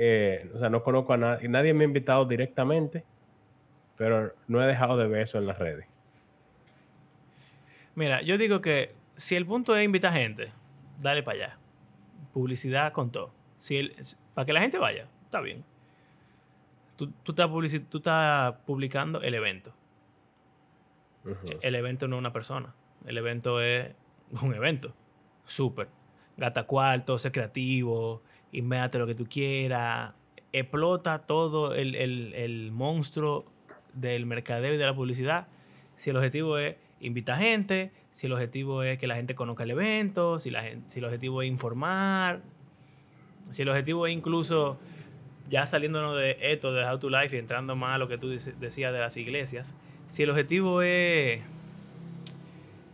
Eh, o sea, no conozco a nadie, nadie me ha invitado directamente, pero no he dejado de ver eso en las redes. Mira, yo digo que si el punto es invitar gente, dale para allá. Publicidad con todo. Si para que la gente vaya, está bien. Tú, tú, estás tú estás publicando el evento. El evento no es una persona. El evento es un evento. Súper. Gata cuarto, sé creativo, invéate lo que tú quieras. Explota todo el, monstruo del mercadeo y de la publicidad. Si el objetivo es invitar gente, si el objetivo es que la gente conozca el evento, si, la si el objetivo es informar, si el objetivo es incluso, ya saliéndonos de esto, de How to Life y entrando más a lo que tú decías de las iglesias, si el objetivo es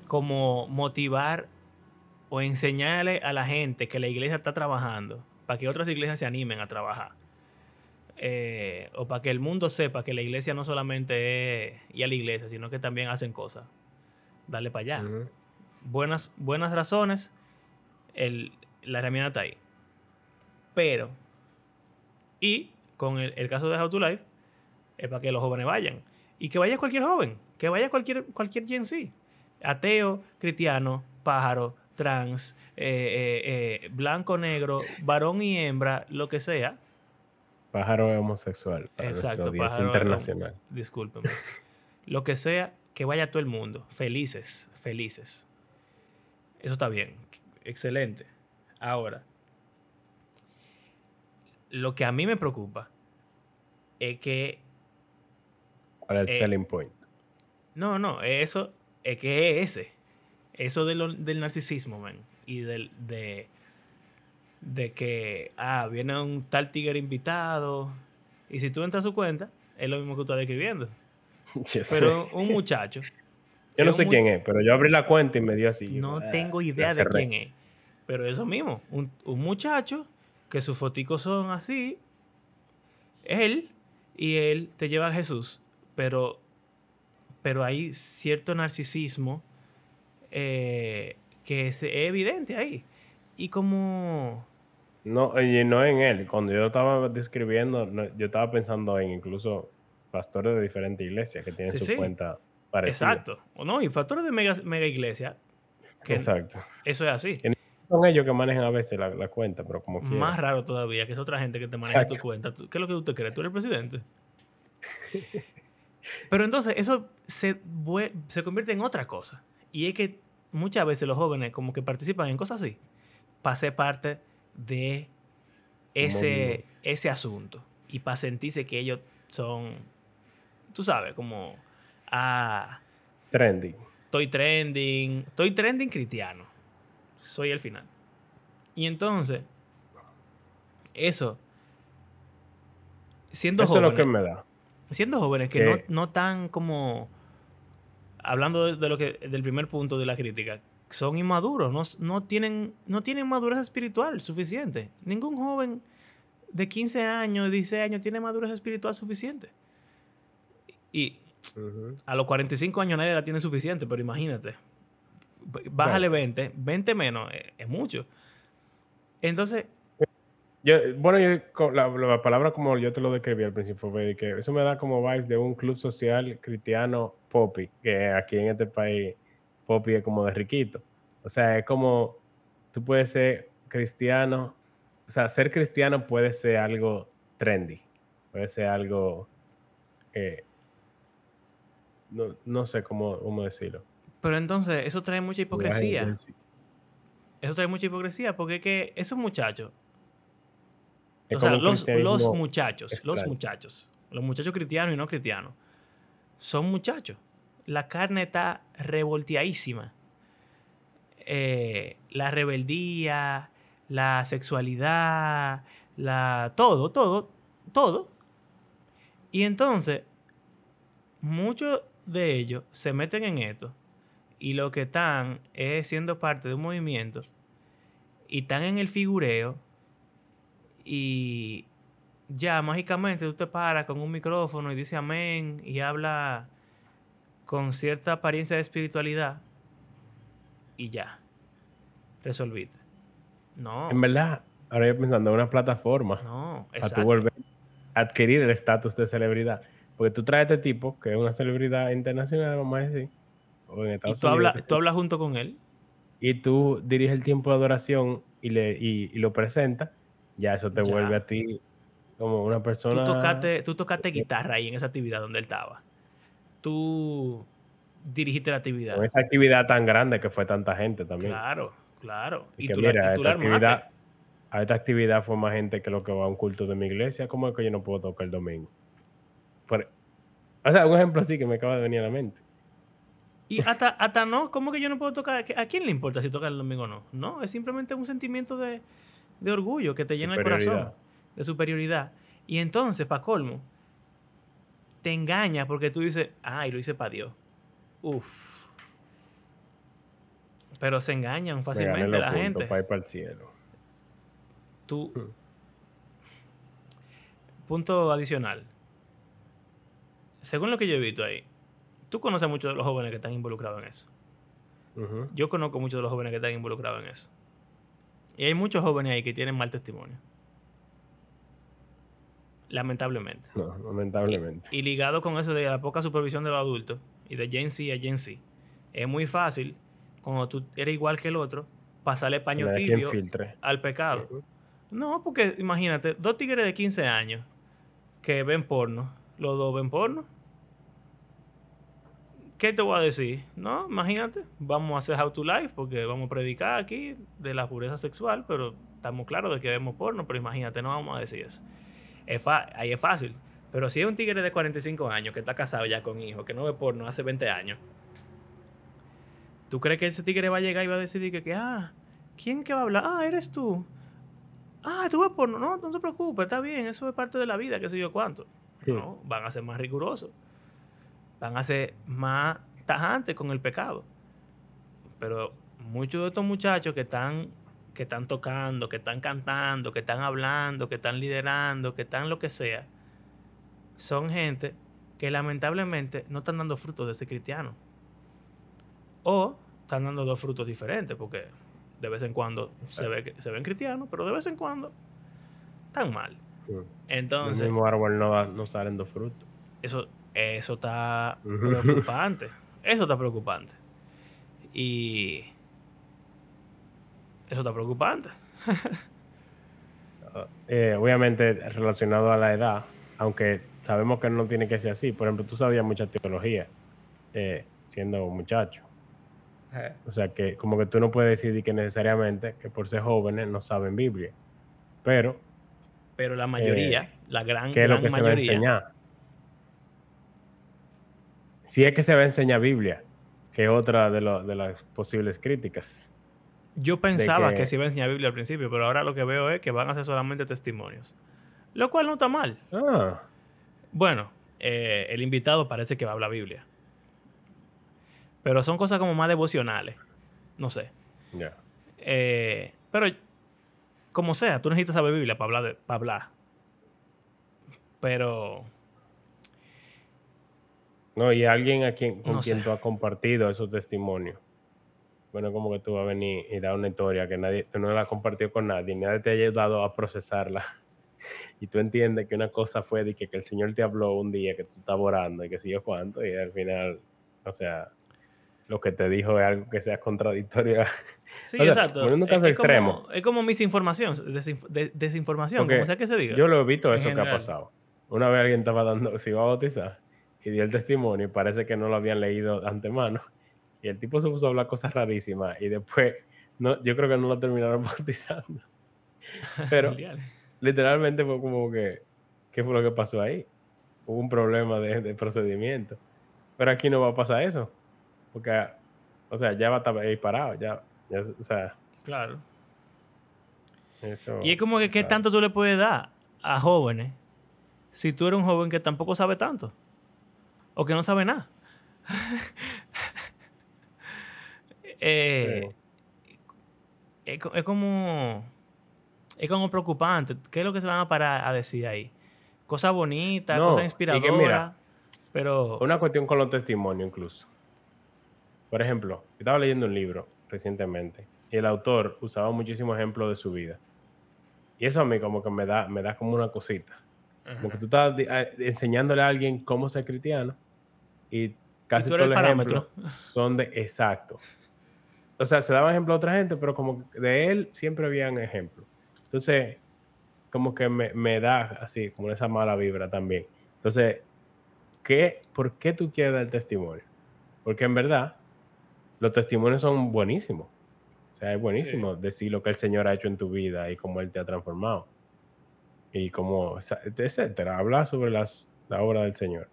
como motivar o enseñarle a la gente que la iglesia está trabajando para que otras iglesias se animen a trabajar. Eh, o para que el mundo sepa que la iglesia no solamente es ir a la iglesia, sino que también hacen cosas. Dale para allá. buenas, buenas razones, la herramienta está ahí. Pero, y con el, el caso de How to Life, es para que los jóvenes vayan. Y que vaya cualquier joven, que vaya cualquier, cualquier Gen Ateo, cristiano, pájaro, trans, eh, eh, eh, blanco, negro, varón y hembra, lo que sea. Pájaro homosexual. Exacto, pájaro internacional. Discúlpeme. lo que sea, que vaya todo el mundo. Felices, felices. Eso está bien. Excelente. Ahora, lo que a mí me preocupa es que ¿Cuál es el eh, selling point? No, no, eso es que es ese. Eso del narcisismo, man. Y del, de, de que, ah, viene un tal tigre invitado. Y si tú entras a su cuenta, es lo mismo que tú estás describiendo. pero un muchacho. Yo no sé quién es, pero yo abrí la cuenta y me dio así. No ah, tengo idea de quién es. Pero eso mismo, un, un muchacho que sus foticos son así, él, y él te lleva a Jesús pero pero hay cierto narcisismo eh, que es evidente ahí. Y como... No, y no en él. Cuando yo estaba describiendo, yo estaba pensando en incluso pastores de diferentes iglesias que tienen su cuenta parecida. Exacto. O no, y pastores de mega, mega iglesia. Exacto. Eso es así. son ellos que manejan a veces la, cuenta, pero como Más raro todavía, que es otra gente que te maneja tu cuenta. ¿Qué es lo que tú te crees? ¿Tú eres el presidente? pero entonces eso se, se convierte en otra cosa. Y es que muchas veces los jóvenes como que participan en cosas así para ser parte de ese, ese asunto y para sentirse que ellos son, tú sabes, como, ah, trending. Estoy trending, estoy trending cristiano. Soy el final. Y entonces, eso, siendo eso jóvenes, es lo que me da. Siendo jóvenes que, no, no tan como, hablando de, lo que, del primer punto de la crítica, son inmaduros, no, no, tienen, no tienen madurez espiritual suficiente. Ningún joven de 15 años, 16 años tiene madurez espiritual suficiente. Y a los 45 años nadie la tiene suficiente, pero imagínate. Bájale 20, 20 menos, eh, es, mucho. Entonces... Yo, bueno, yo, la, palabra como yo te lo describí al principio fue que eso me da como vibes de un club social cristiano popi, que aquí en este país Poppy es como de riquito. O sea, es como tú puedes ser cristiano, o sea, ser cristiano puede ser algo trendy, puede ser algo, eh, no, sé cómo, cómo decirlo. Pero entonces, eso trae mucha hipocresía. Eso trae mucha hipocresía porque es que esos muchachos, o sea, los, los muchachos, los muchachos, los muchachos cristianos y no cristianos, son muchachos la carne está revolteadísima. Eh, la rebeldía, la sexualidad, la todo, todo, todo. Y entonces, muchos de ellos se meten en esto y lo que están es siendo parte de un movimiento y están en el figureo y ya mágicamente tú te paras con un micrófono y dice amén y habla con cierta apariencia de espiritualidad y ya. Resolviste. No. En verdad, ahora yo pensando en una plataforma no, a tu volver a adquirir el estatus de celebridad. Porque tú traes a este tipo, que es una celebridad internacional, vamos a decir, o en Estados y tú, Hablas, tú hablas junto con él. Y tú diriges el tiempo de adoración y, le, y, lo presentas, ya eso te vuelve a ti como una persona. Tú tocaste, tú tocaste guitarra ahí en esa actividad donde él estaba tú dirigiste la actividad. Con esa actividad tan grande que fue tanta gente también. Claro, claro. Y, tú mira, esta actividad, a esta actividad fue más gente que lo que va a un culto de mi iglesia. ¿Cómo es que yo no puedo tocar el domingo? O sea, un ejemplo así que me acaba de venir a la mente. Y hasta, hasta no, ¿cómo que yo no puedo tocar? ¿A quién le importa si toca el domingo o no? No, es simplemente un sentimiento de, de orgullo que te llena el corazón, de superioridad. Y entonces, para colmo, te engaña porque tú dices, ay, lo hice para Dios. Uf. Pero se engañan fácilmente la gente. Para ir para el cielo. Tú. Hmm. Punto adicional. Según lo que yo he visto ahí, tú conoces muchos de los jóvenes que están involucrados en eso. Yo conozco muchos de los jóvenes que están involucrados en eso. Y hay muchos jóvenes ahí que tienen mal testimonio. Lamentablemente. No, lamentablemente. Y, ligado con eso de la poca supervisión de los adultos y de Gen Z a Gen Z, es muy fácil, cuando tú eres igual que el otro, pasarle paño tibio al pecado. No, porque imagínate, dos tigres de 15 años que ven porno, los dos ven porno. ¿Qué te voy a decir? No, imagínate, vamos a hacer How to Life porque vamos a predicar aquí de la pureza sexual, pero estamos claros de que vemos porno, pero imagínate, no vamos a decir eso ahí es fácil. Pero si es un tigre de 45 años que está casado ya con hijos, que no ve porno hace 20 años, ¿tú crees que ese tigre va a llegar y va a decidir que, que ah, ¿quién que va a hablar? Ah, eres tú. Ah, tú ves porno. No, no te preocupes, está bien, eso es parte de la vida, qué sé yo cuánto. No, van a ser más rigurosos. Van a ser más tajantes con el pecado. Pero muchos de estos muchachos que están que están tocando, que están cantando, que están hablando, que están liderando, que están lo que sea, son gente que lamentablemente no están dando frutos de ese cristiano. O están dando dos frutos diferentes, porque de vez en cuando se, ve se ven cristianos, pero de vez en cuando están mal. Entonces. El mismo árbol no, no salen dos frutos. Eso, eso está preocupante. eso está preocupante. Y. Eso está preocupante. Eh, obviamente relacionado a la edad, aunque sabemos que no tiene que ser así. Por ejemplo, tú sabías mucha teología eh, siendo un muchacho. Eh. O sea que como que tú no puedes decir que necesariamente que por ser jóvenes no saben Biblia. Pero... Pero la mayoría, la gran, ¿qué es lo que se va a enseñar? Si es que se va a enseñar Biblia, que es otra de, de las posibles críticas. Yo pensaba que... se iba a enseñar Biblia al principio, pero ahora lo que veo es que van a ser solamente testimonios. Lo cual no está mal. Ah. Bueno, eh, el invitado parece que va a hablar Biblia. Pero son cosas como más devocionales. No sé. Eh, pero, como sea, tú necesitas saber Biblia para hablar. para hablar. Pero. No, y alguien a quien, con quien tú has compartido esos testimonios bueno, como que tú vas a venir y dar una historia que nadie, tú no la has compartido con nadie, nadie te ha ayudado a procesarla. Y tú entiendes que una cosa fue de que, el Señor te habló un día que tú estás orando y que sé yo cuánto, y al final, o sea, lo que te dijo es algo que sea contradictorio. Sí, exacto. En un caso es, extremo. Como, es como misinformación, desinformación, como sea que se diga. Yo lo he visto eso que ha pasado. Una vez alguien estaba dando, se iba a bautizar y dio el testimonio y parece que no lo habían leído de antemano. Y el tipo se puso a hablar cosas rarísimas y después, no, yo creo que no lo terminaron bautizando. Pero literalmente fue como que, ¿qué fue lo que pasó ahí? Hubo un problema de, procedimiento. Pero aquí no va a pasar eso. Porque, o sea, ya va a estar ahí parado, ya, o sea. Claro. y es como que, ¿qué tanto tú le puedes dar a jóvenes si tú eres un joven que tampoco sabe tanto? O que no sabe nada. Eh, es, como. Es como preocupante. ¿Qué es lo que se van a parar a decir ahí? Cosas bonitas, cosas inspiradoras. pero. Una cuestión con los testimonios, incluso. Por ejemplo, yo estaba leyendo un libro recientemente y el autor usaba muchísimos ejemplos de su vida. Y eso a mí como que me da, me da como una cosita. Como que tú estás enseñándole a alguien cómo ser cristiano y casi todo el ejemplo son de exacto o sea, se daba ejemplo a otra gente, pero como de él siempre habían ejemplos. Entonces, como que me, da así, como esa mala vibra también. Entonces, ¿qué, ¿por qué tú quieres dar testimonio? Porque en verdad, los testimonios son buenísimos. O sea, es buenísimo decir lo que el Señor ha hecho en tu vida y cómo Él te ha transformado. Y cómo, etcétera. Habla sobre las, la obra del Señor.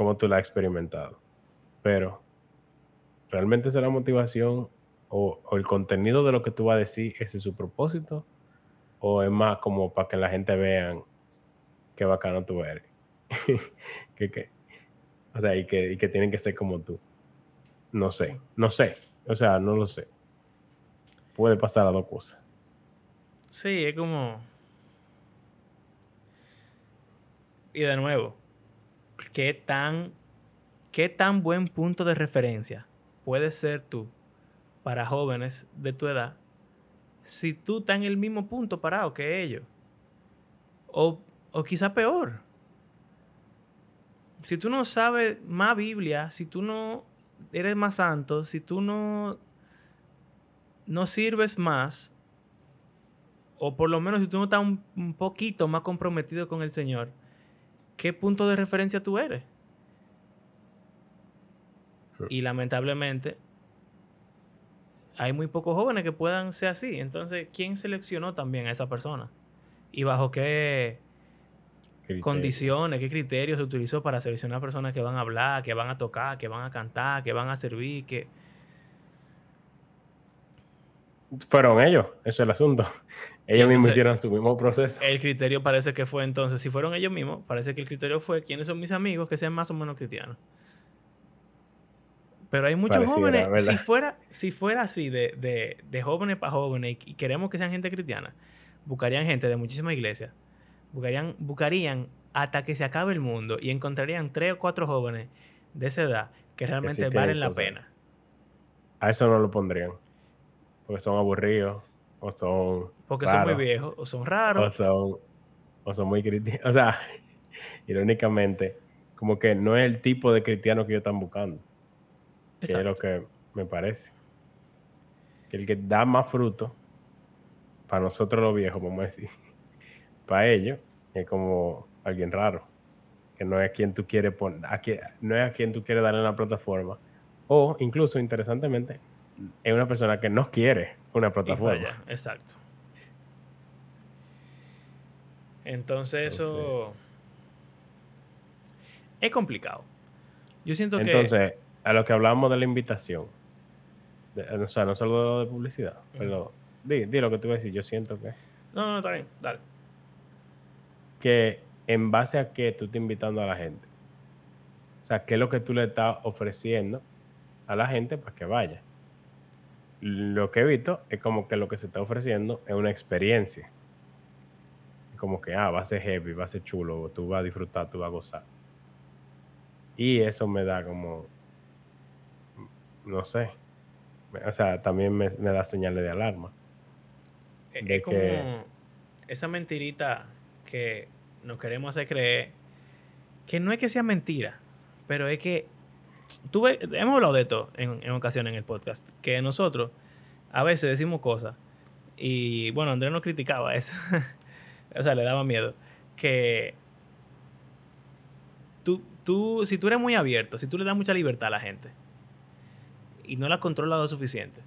Cómo tú la has experimentado. Pero ¿realmente es la motivación o, el contenido de lo que tú vas a decir, ese es su propósito? ¿O es más como para que la gente vean qué bacano tú eres? o sea, y que, y que tienen que ser como tú. No sé, no sé. O sea, no lo sé. Puede pasar a dos cosas. Sí, es como... Y de nuevo, ¿qué tan, qué tan buen punto de referencia puedes ser tú para jóvenes de tu edad si tú estás en el mismo punto parado que ellos. O, o quizá peor. Si tú no sabes más Biblia, si tú no eres más santo, si tú no, no sirves más, o por lo menos si tú no estás un, un poquito más comprometido con el Señor, ¿qué punto de referencia tú eres? Y lamentablemente hay muy pocos jóvenes que puedan ser así. Entonces, ¿quién seleccionó también a esa persona? ¿Y bajo qué condiciones, qué criterios se utilizó para seleccionar personas que van a hablar, que van a tocar, que van a cantar, que van a servir, que... Fueron ellos, eso es el asunto. Ellos mismos hicieron su mismo proceso. El criterio parece que fue entonces, si fueron ellos mismos, parece que el criterio fue quiénes son mis amigos que sean más o menos cristianos. Pero hay muchos jóvenes, si fuera, si fuera así, de, jóvenes para jóvenes, y queremos que sean gente cristiana, buscarían gente de muchísimas iglesias, buscarían, buscarían hasta que se acabe el mundo y encontrarían tres o cuatro jóvenes de esa edad que realmente valen la pena. A eso no lo pondrían. Porque son aburridos o son. Porque son muy viejos o son raros. O son, o son muy cristianos. O sea, irónicamente, como que no es el tipo de cristiano que ellos están buscando. Que es lo que me parece. Que el que da más fruto, para nosotros los viejos, vamos a decir, para ellos, es como alguien raro. Que no es a quien tú quieres poner, no es a quien tú quieres darle la plataforma. O incluso, interesantemente, es una persona que no quiere una plataforma. exacto. Entonces, eso es complicado. Yo siento que. Entonces, a lo que hablamos de la invitación, o sea, no solo de publicidad, pero di, lo que tú vas a decir, yo siento que. No, no, está bien, dale. Que en base a qué tú estás invitando a la gente. O sea, qué es lo que tú le estás ofreciendo a la gente para que vaya. Lo que he visto es como que lo que se está ofreciendo es una experiencia. Como que, ah, va a ser heavy, va a ser chulo, tú vas a disfrutar, tú vas a gozar. Y eso me da como, no sé, o sea, también me, da señales de alarma. E, es, como esa mentirita que nos queremos hacer creer, que no es que sea mentira, pero es que tú hemos hablado de esto en, en ocasiones en el podcast, que nosotros a veces decimos cosas y bueno, Andrés nos criticaba eso, o sea, le daba miedo, que tú, tú, si tú eres muy abierto, si tú le das mucha libertad a la gente y no la controlas lo suficiente,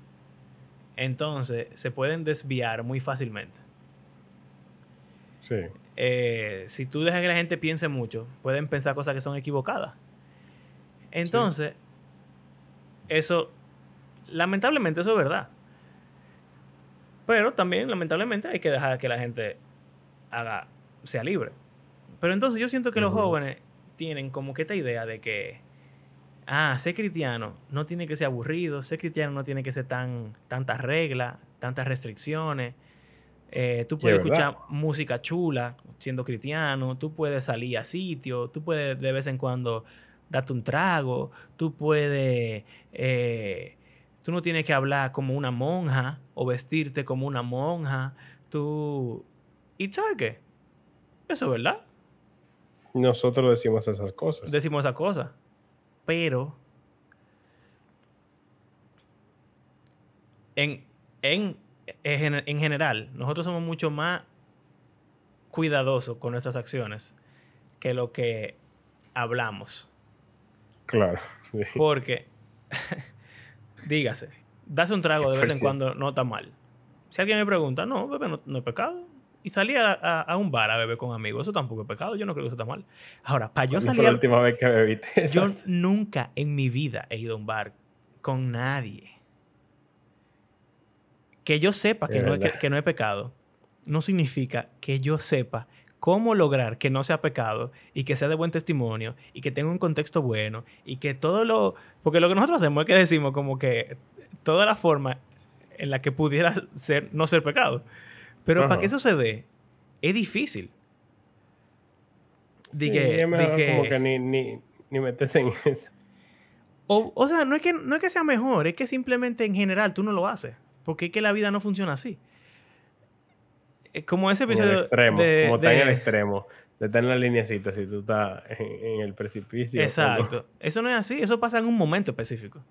entonces se pueden desviar muy fácilmente. Sí. Eh, si tú dejas que la gente piense mucho, pueden pensar cosas que son equivocadas. Entonces, eso, lamentablemente eso es verdad. Pero también, lamentablemente, hay que dejar que la gente haga, sea libre. Pero entonces yo siento que los jóvenes tienen como que esta idea de que, ah, ser cristiano no tiene que ser aburrido, ser cristiano no tiene que ser tan, tantas reglas, tantas restricciones. Eh, tú puedes escuchar música chula siendo cristiano, tú puedes salir a sitio, tú puedes de vez en cuando date un trago, tú puedes, eh, tú no tienes que hablar como una monja o vestirte como una monja, tú... ¿Y sabes qué? Eso es verdad. Nosotros decimos esas cosas. Decimos esas cosas. Pero en, en, en, general, nosotros somos mucho más cuidadosos con nuestras acciones que lo que hablamos. Claro. Porque, dígase, darse un trago de vez en cuando no está mal. Si alguien me pregunta, no, bebé, no, es pecado. Y salir a, un bar a beber con amigos, eso tampoco es pecado. Yo no creo que eso está mal. Ahora, para yo salir. la última vez que bebiste. Yo nunca en mi vida he ido a un bar con nadie. Que yo sepa que no, que no es pecado, no significa que yo sepa cómo lograr que no sea pecado y que sea de buen testimonio y que tenga un contexto bueno y que todo lo... Porque lo que nosotros hacemos es que decimos como que toda la forma en la que pudiera ser, no ser pecado. Pero para que eso se dé, es difícil. De que, como que ni, ni, ni metes en eso. O, o sea, no es, que, no es que sea mejor, es que simplemente en general tú no lo haces. Porque es que la vida no funciona así. Como ese episodio. extremo, como está en el extremo. De estar en la lineacita si tú estás en, el precipicio. Exacto. Eso no es así. Eso pasa en un momento específico.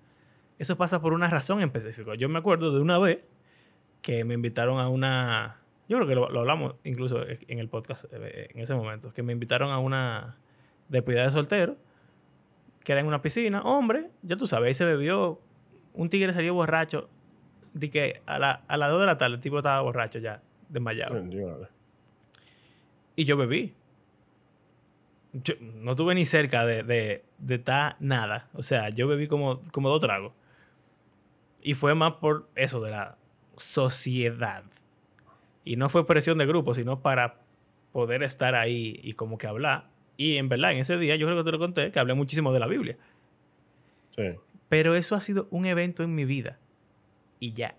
Eso pasa por una razón en específico. Yo me acuerdo de una vez que me invitaron a una. Yo creo que lo, hablamos incluso en el podcast eh, en ese momento. Que me invitaron a una despedida de soltero. Que era en una piscina. Hombre, ya tú sabes, ahí se bebió. Un tigre salió borracho. De que a, la, a las 2 de la tarde el tipo estaba borracho ya desmayado. Y yo bebí. Yo no tuve ni cerca de, de, de estar nada. O sea, yo bebí como, como dos tragos. Y fue más por eso de la sociedad. Y no fue presión de grupo, sino para poder estar ahí y como que hablar. Y en verdad, en ese día yo creo que te lo conté, que hablé muchísimo de la Biblia. Sí. Pero eso ha sido un evento en mi vida. Y ya.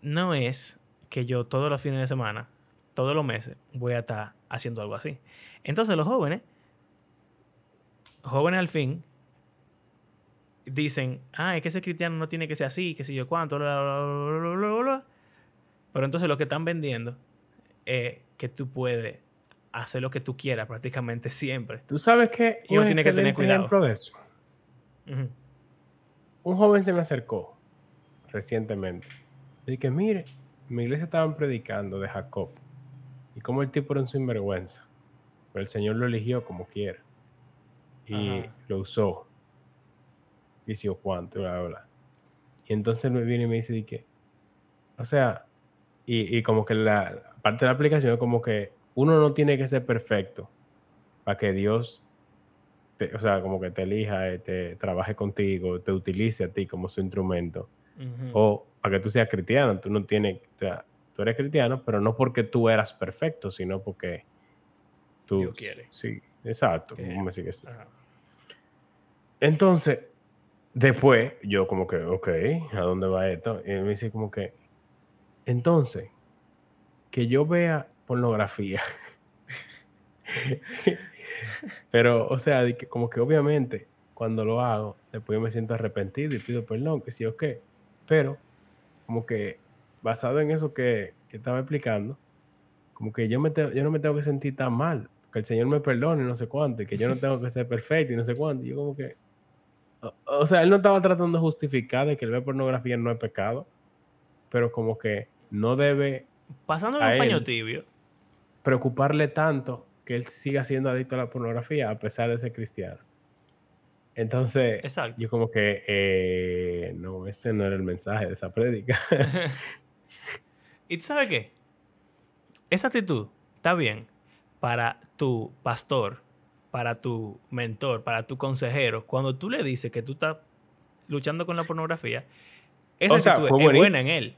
No es que yo todos los fines de semana todos los meses voy a estar haciendo algo así. Entonces los jóvenes, jóvenes al fin, dicen, ah, es que ese cristiano no tiene que ser así, que sé yo cuánto, bla, bla, bla, bla, bla, bla. Pero entonces lo que están vendiendo es que tú puedes hacer lo que tú quieras prácticamente siempre. Tú sabes que Y uno un tiene que tener cuidado. ejemplo de eso. Un joven se me acercó recientemente. Y que mire, en mi iglesia estaban predicando de Jacob. Y cómo el tipo era un sinvergüenza. Pero el Señor lo eligió como quiera. Y Ajá. lo usó. Y si o cuánto, bla, bla, bla. Y entonces él me viene y me dice, di que, o sea, y, y como que la parte de la aplicación es como que uno no tiene que ser perfecto para que Dios, te- o sea, como que te elija, eh, te trabaje contigo, te utilice a ti como su instrumento. O para que tú seas cristiano, tú no tienes, o sea, tú eres cristiano, pero no porque tú eras perfecto, sino porque tú... Dios quiere. Sí, exacto. ¿cómo me sigues? Ajá. Entonces, después, yo como que, ok, ¿a dónde va esto? Y él me dice como que, entonces, que yo vea pornografía. Pero, o sea, como que obviamente, cuando lo hago, después yo me siento arrepentido y pido perdón, que sí o qué. Pero, como que, basado en eso que, que estaba explicando, como que yo, me te- yo no me tengo que sentir tan mal, que el Señor me perdone y no sé cuánto, y que yo no tengo que ser perfecto y no sé cuánto. Y yo como que, o, o sea, él no estaba tratando de justificar de que el ver pornografía no es pecado, pero como que no debe Pasándole un paño tibio. preocuparle tanto que él siga siendo adicto a la pornografía a pesar de ser cristiano. Entonces, Exacto. yo como que, eh, no, ese no era el mensaje de esa prédica. ¿Y tú sabes qué? Esa actitud está bien para tu pastor, para tu mentor, para tu consejero. Cuando tú le dices que tú estás luchando con la pornografía, esa O sea, actitud fue es buena en él.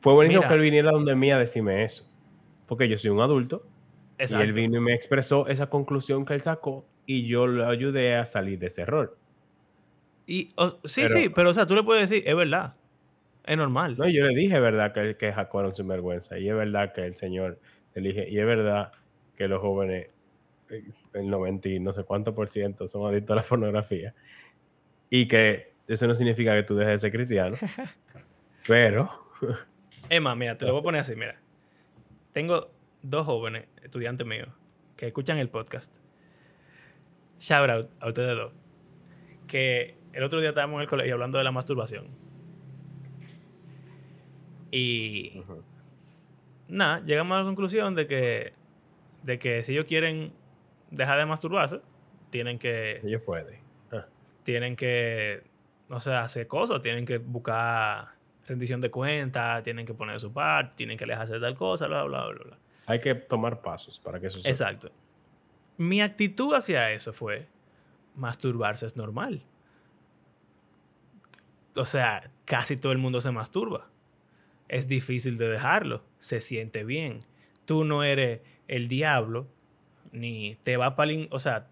Fue buenísimo Mira. que él viniera donde mí a decirme eso, porque yo soy un adulto y Exacto. él vino y me expresó esa conclusión que él sacó y yo lo ayudé a salir de ese error. Y, sí, Pero- sí, pero o sea, tú le puedes decir, es verdad. Es normal. No, yo le dije, verdad, que, que Jacob era un sinvergüenza. Y es verdad que el Señor elige. Y es verdad que los jóvenes, eh, el 90 y no sé cuánto por ciento, son adictos a la pornografía. Y que eso no significa que tú dejes de ser cristiano. pero, más, mira, te lo voy a poner así, mira. Tengo dos jóvenes, estudiantes míos, que escuchan el podcast. Shout out a ustedes dos. Que el otro día estábamos en el colegio hablando de la masturbación. Y nada, llegamos a la conclusión de que, de que si ellos quieren dejar de masturbarse, tienen que, ellos pueden. Ah, tienen que, no sé, hacer cosas, tienen que buscar rendición de cuentas, tienen que poner su parte, tienen que alejarse de tal cosa, bla, bla, bla, bla. Hay que tomar pasos para que eso suceda. Exacto. Mi actitud hacia eso fue, masturbarse es normal. O sea, casi todo el mundo se masturba. Es difícil de dejarlo, se siente bien. Tú no eres el diablo, ni te va para O sea,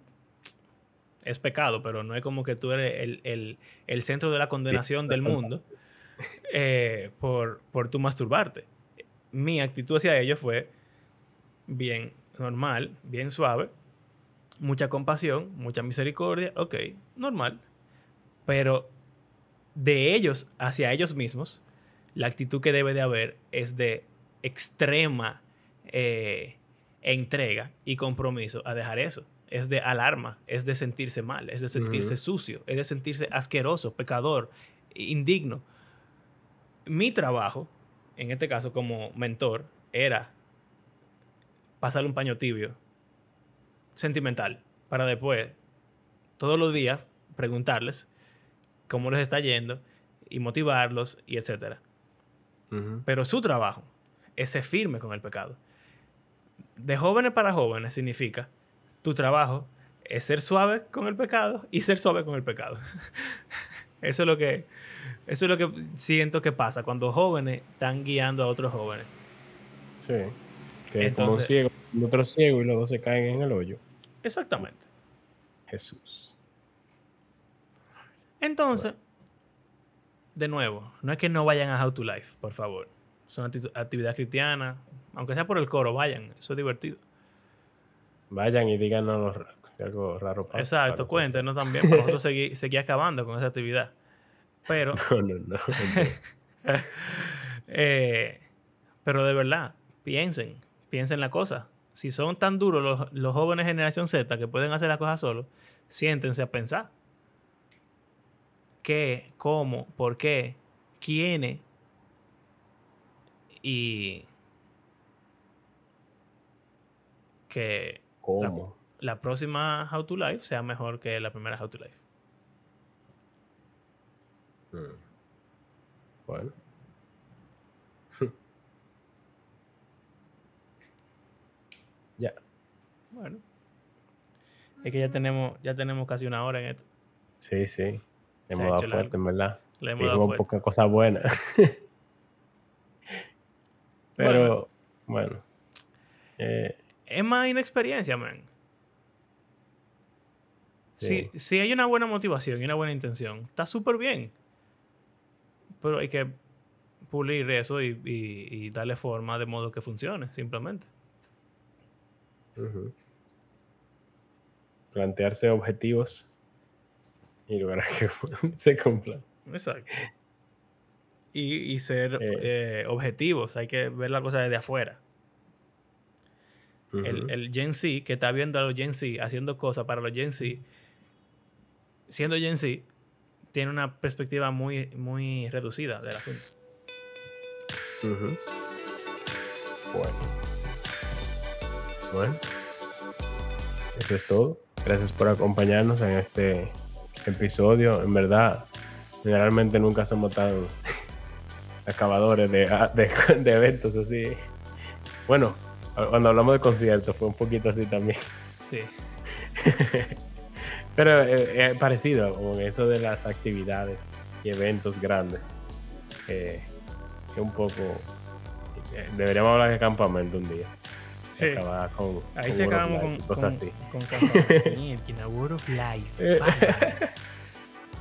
es pecado, pero no es como que tú eres el, el- el centro de la condenación del mundo eh, por, por tu masturbarte. Mi actitud hacia ello fue bien normal, bien suave, mucha compasión, mucha misericordia, ok, normal. Pero de ellos hacia ellos mismos, la actitud que debe de haber es de extrema eh, entrega y compromiso a dejar eso. Es de alarma, es de sentirse mal, es de sentirse sucio, es de sentirse asqueroso, pecador, indigno. Mi trabajo, en este caso como mentor, era pasarle un paño tibio, sentimental, para después, todos los días, preguntarles cómo les está yendo y motivarlos y etcétera. Pero su trabajo es ser firme con el pecado. De jóvenes para jóvenes significa tu trabajo es ser suave con el pecado y ser suave con el pecado. eso es lo que eso es lo que siento que pasa cuando jóvenes están guiando a otros jóvenes. Sí. Que es como un Entonces- ciego, otro ciego y los dos se caen en el hoyo. Exactamente. Jesús. Entonces, de nuevo, no es que no vayan a How to Life, por favor. Es una actividad cristiana, Aunque sea por el coro, vayan. Eso es divertido. Vayan y díganos si algo raro pasa. Exacto, cuéntenos también para nosotros seguir, seguir acabando con esa actividad. Pero... No, no, no. eh, pero de verdad, piensen, piensen la cosa. Si son tan duros los, los jóvenes generación Z que pueden hacer las cosas solos, siéntense a pensar. ¿Qué? ¿Cómo? ¿Por qué? ¿Quiénes? Y que la, ¿Cómo? la próxima How to Life sea mejor que la primera How to Life. Mm. Bueno. ya. Bueno. Es que ya tenemos, ya tenemos casi una hora en esto. Sí, sí. Hemos dado fuerte, en verdad. Le hemos Y dado pocas cosas buenas. Pero, bueno. Eh, Es más inexperiencia, man. Sí. Si, si hay una buena motivación y una buena intención, está súper bien. Pero hay que pulir eso y, y- y darle forma de modo que funcione, simplemente. ujú. Plantearse objetivos y lograr que se cumplan. Exacto. Y, y ser Eh. eh, objetivos, hay que ver la cosa desde afuera. el, el Gen Z que está viendo a los Gen Z haciendo cosas para los Gen Z, siendo Gen Z, tiene una perspectiva muy, muy reducida del asunto. Bueno. Bueno. Eso es todo. Gracias por acompañarnos en este episodio. En verdad, generalmente nunca somos tan acabadores de, de, de eventos así. Bueno, cuando hablamos de conciertos fue un poquito así también. Sí. Pero eh, es parecido con eso de las actividades y eventos grandes. Eh, que un poco. eh, deberíamos hablar de campamento un día. Y Sí. acabar con. Ahí con se acabamos con, cosas con, así. con Word of Life. Bárbaro.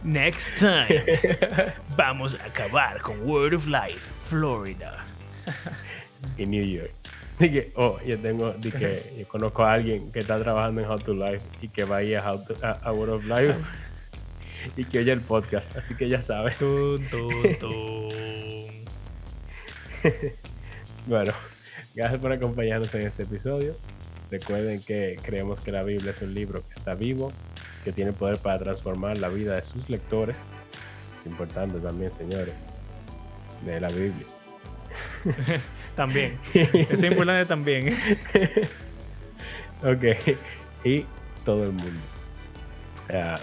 Next time, vamos a acabar con Word of Life, Florida. y New York. Dije, oh, yo tengo, di que yo conozco a alguien que está trabajando en How to Life y que va a ir a, How to- a, a World of Life y que oye el podcast, así que ya sabes. Tun. Bueno, gracias por acompañarnos en este episodio. Recuerden que creemos que la Biblia es un libro que está vivo, que tiene poder para transformar la vida de sus lectores. Es importante también, señores, de la Biblia. También. Es importante también. ok, y todo el mundo. Ah,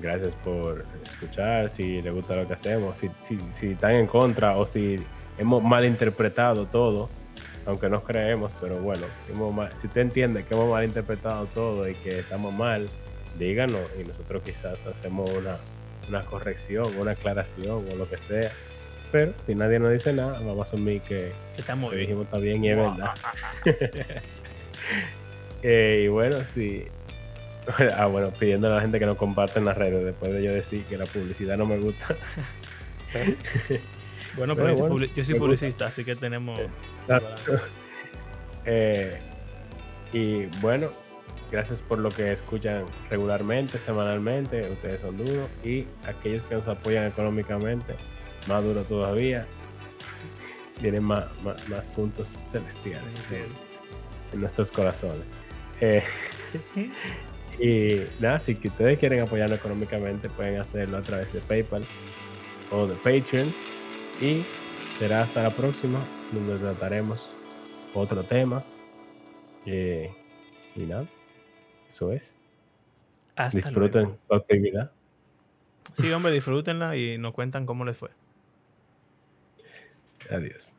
gracias por escuchar. Si les gusta lo que hacemos, si, si, si están en contra o si hemos malinterpretado todo, aunque no creemos, pero bueno, si, usted entiende que hemos malinterpretado todo y que estamos mal, díganos y nosotros quizás hacemos una, una corrección, una aclaración o lo que sea. Pero si nadie nos dice nada, vamos a asumir que Estamos dijimos está bien y es verdad. Eh, y bueno, sí. Ah, bueno, pidiendo a la gente que nos comparte en las redes después de yo decir que la publicidad no me gusta. Bueno, Pero pero yo soy bueno, publi- yo soy me gusta. publicista, así que tenemos. Eh, y bueno, gracias por lo que escuchan regularmente, semanalmente. Ustedes son duros. Y aquellos que nos apoyan económicamente, más duro todavía. Tienen más, más, más puntos celestiales en, en nuestros corazones. Eh, y nada, si ustedes quieren apoyarnos económicamente, pueden hacerlo a través de PayPal o de Patreon. Y será hasta la próxima, donde trataremos otro tema. Eh, y nada, eso es. Hasta Disfruten luego. su actividad. Sí, hombre, disfrútenla y nos cuentan cómo les fue. Adiós.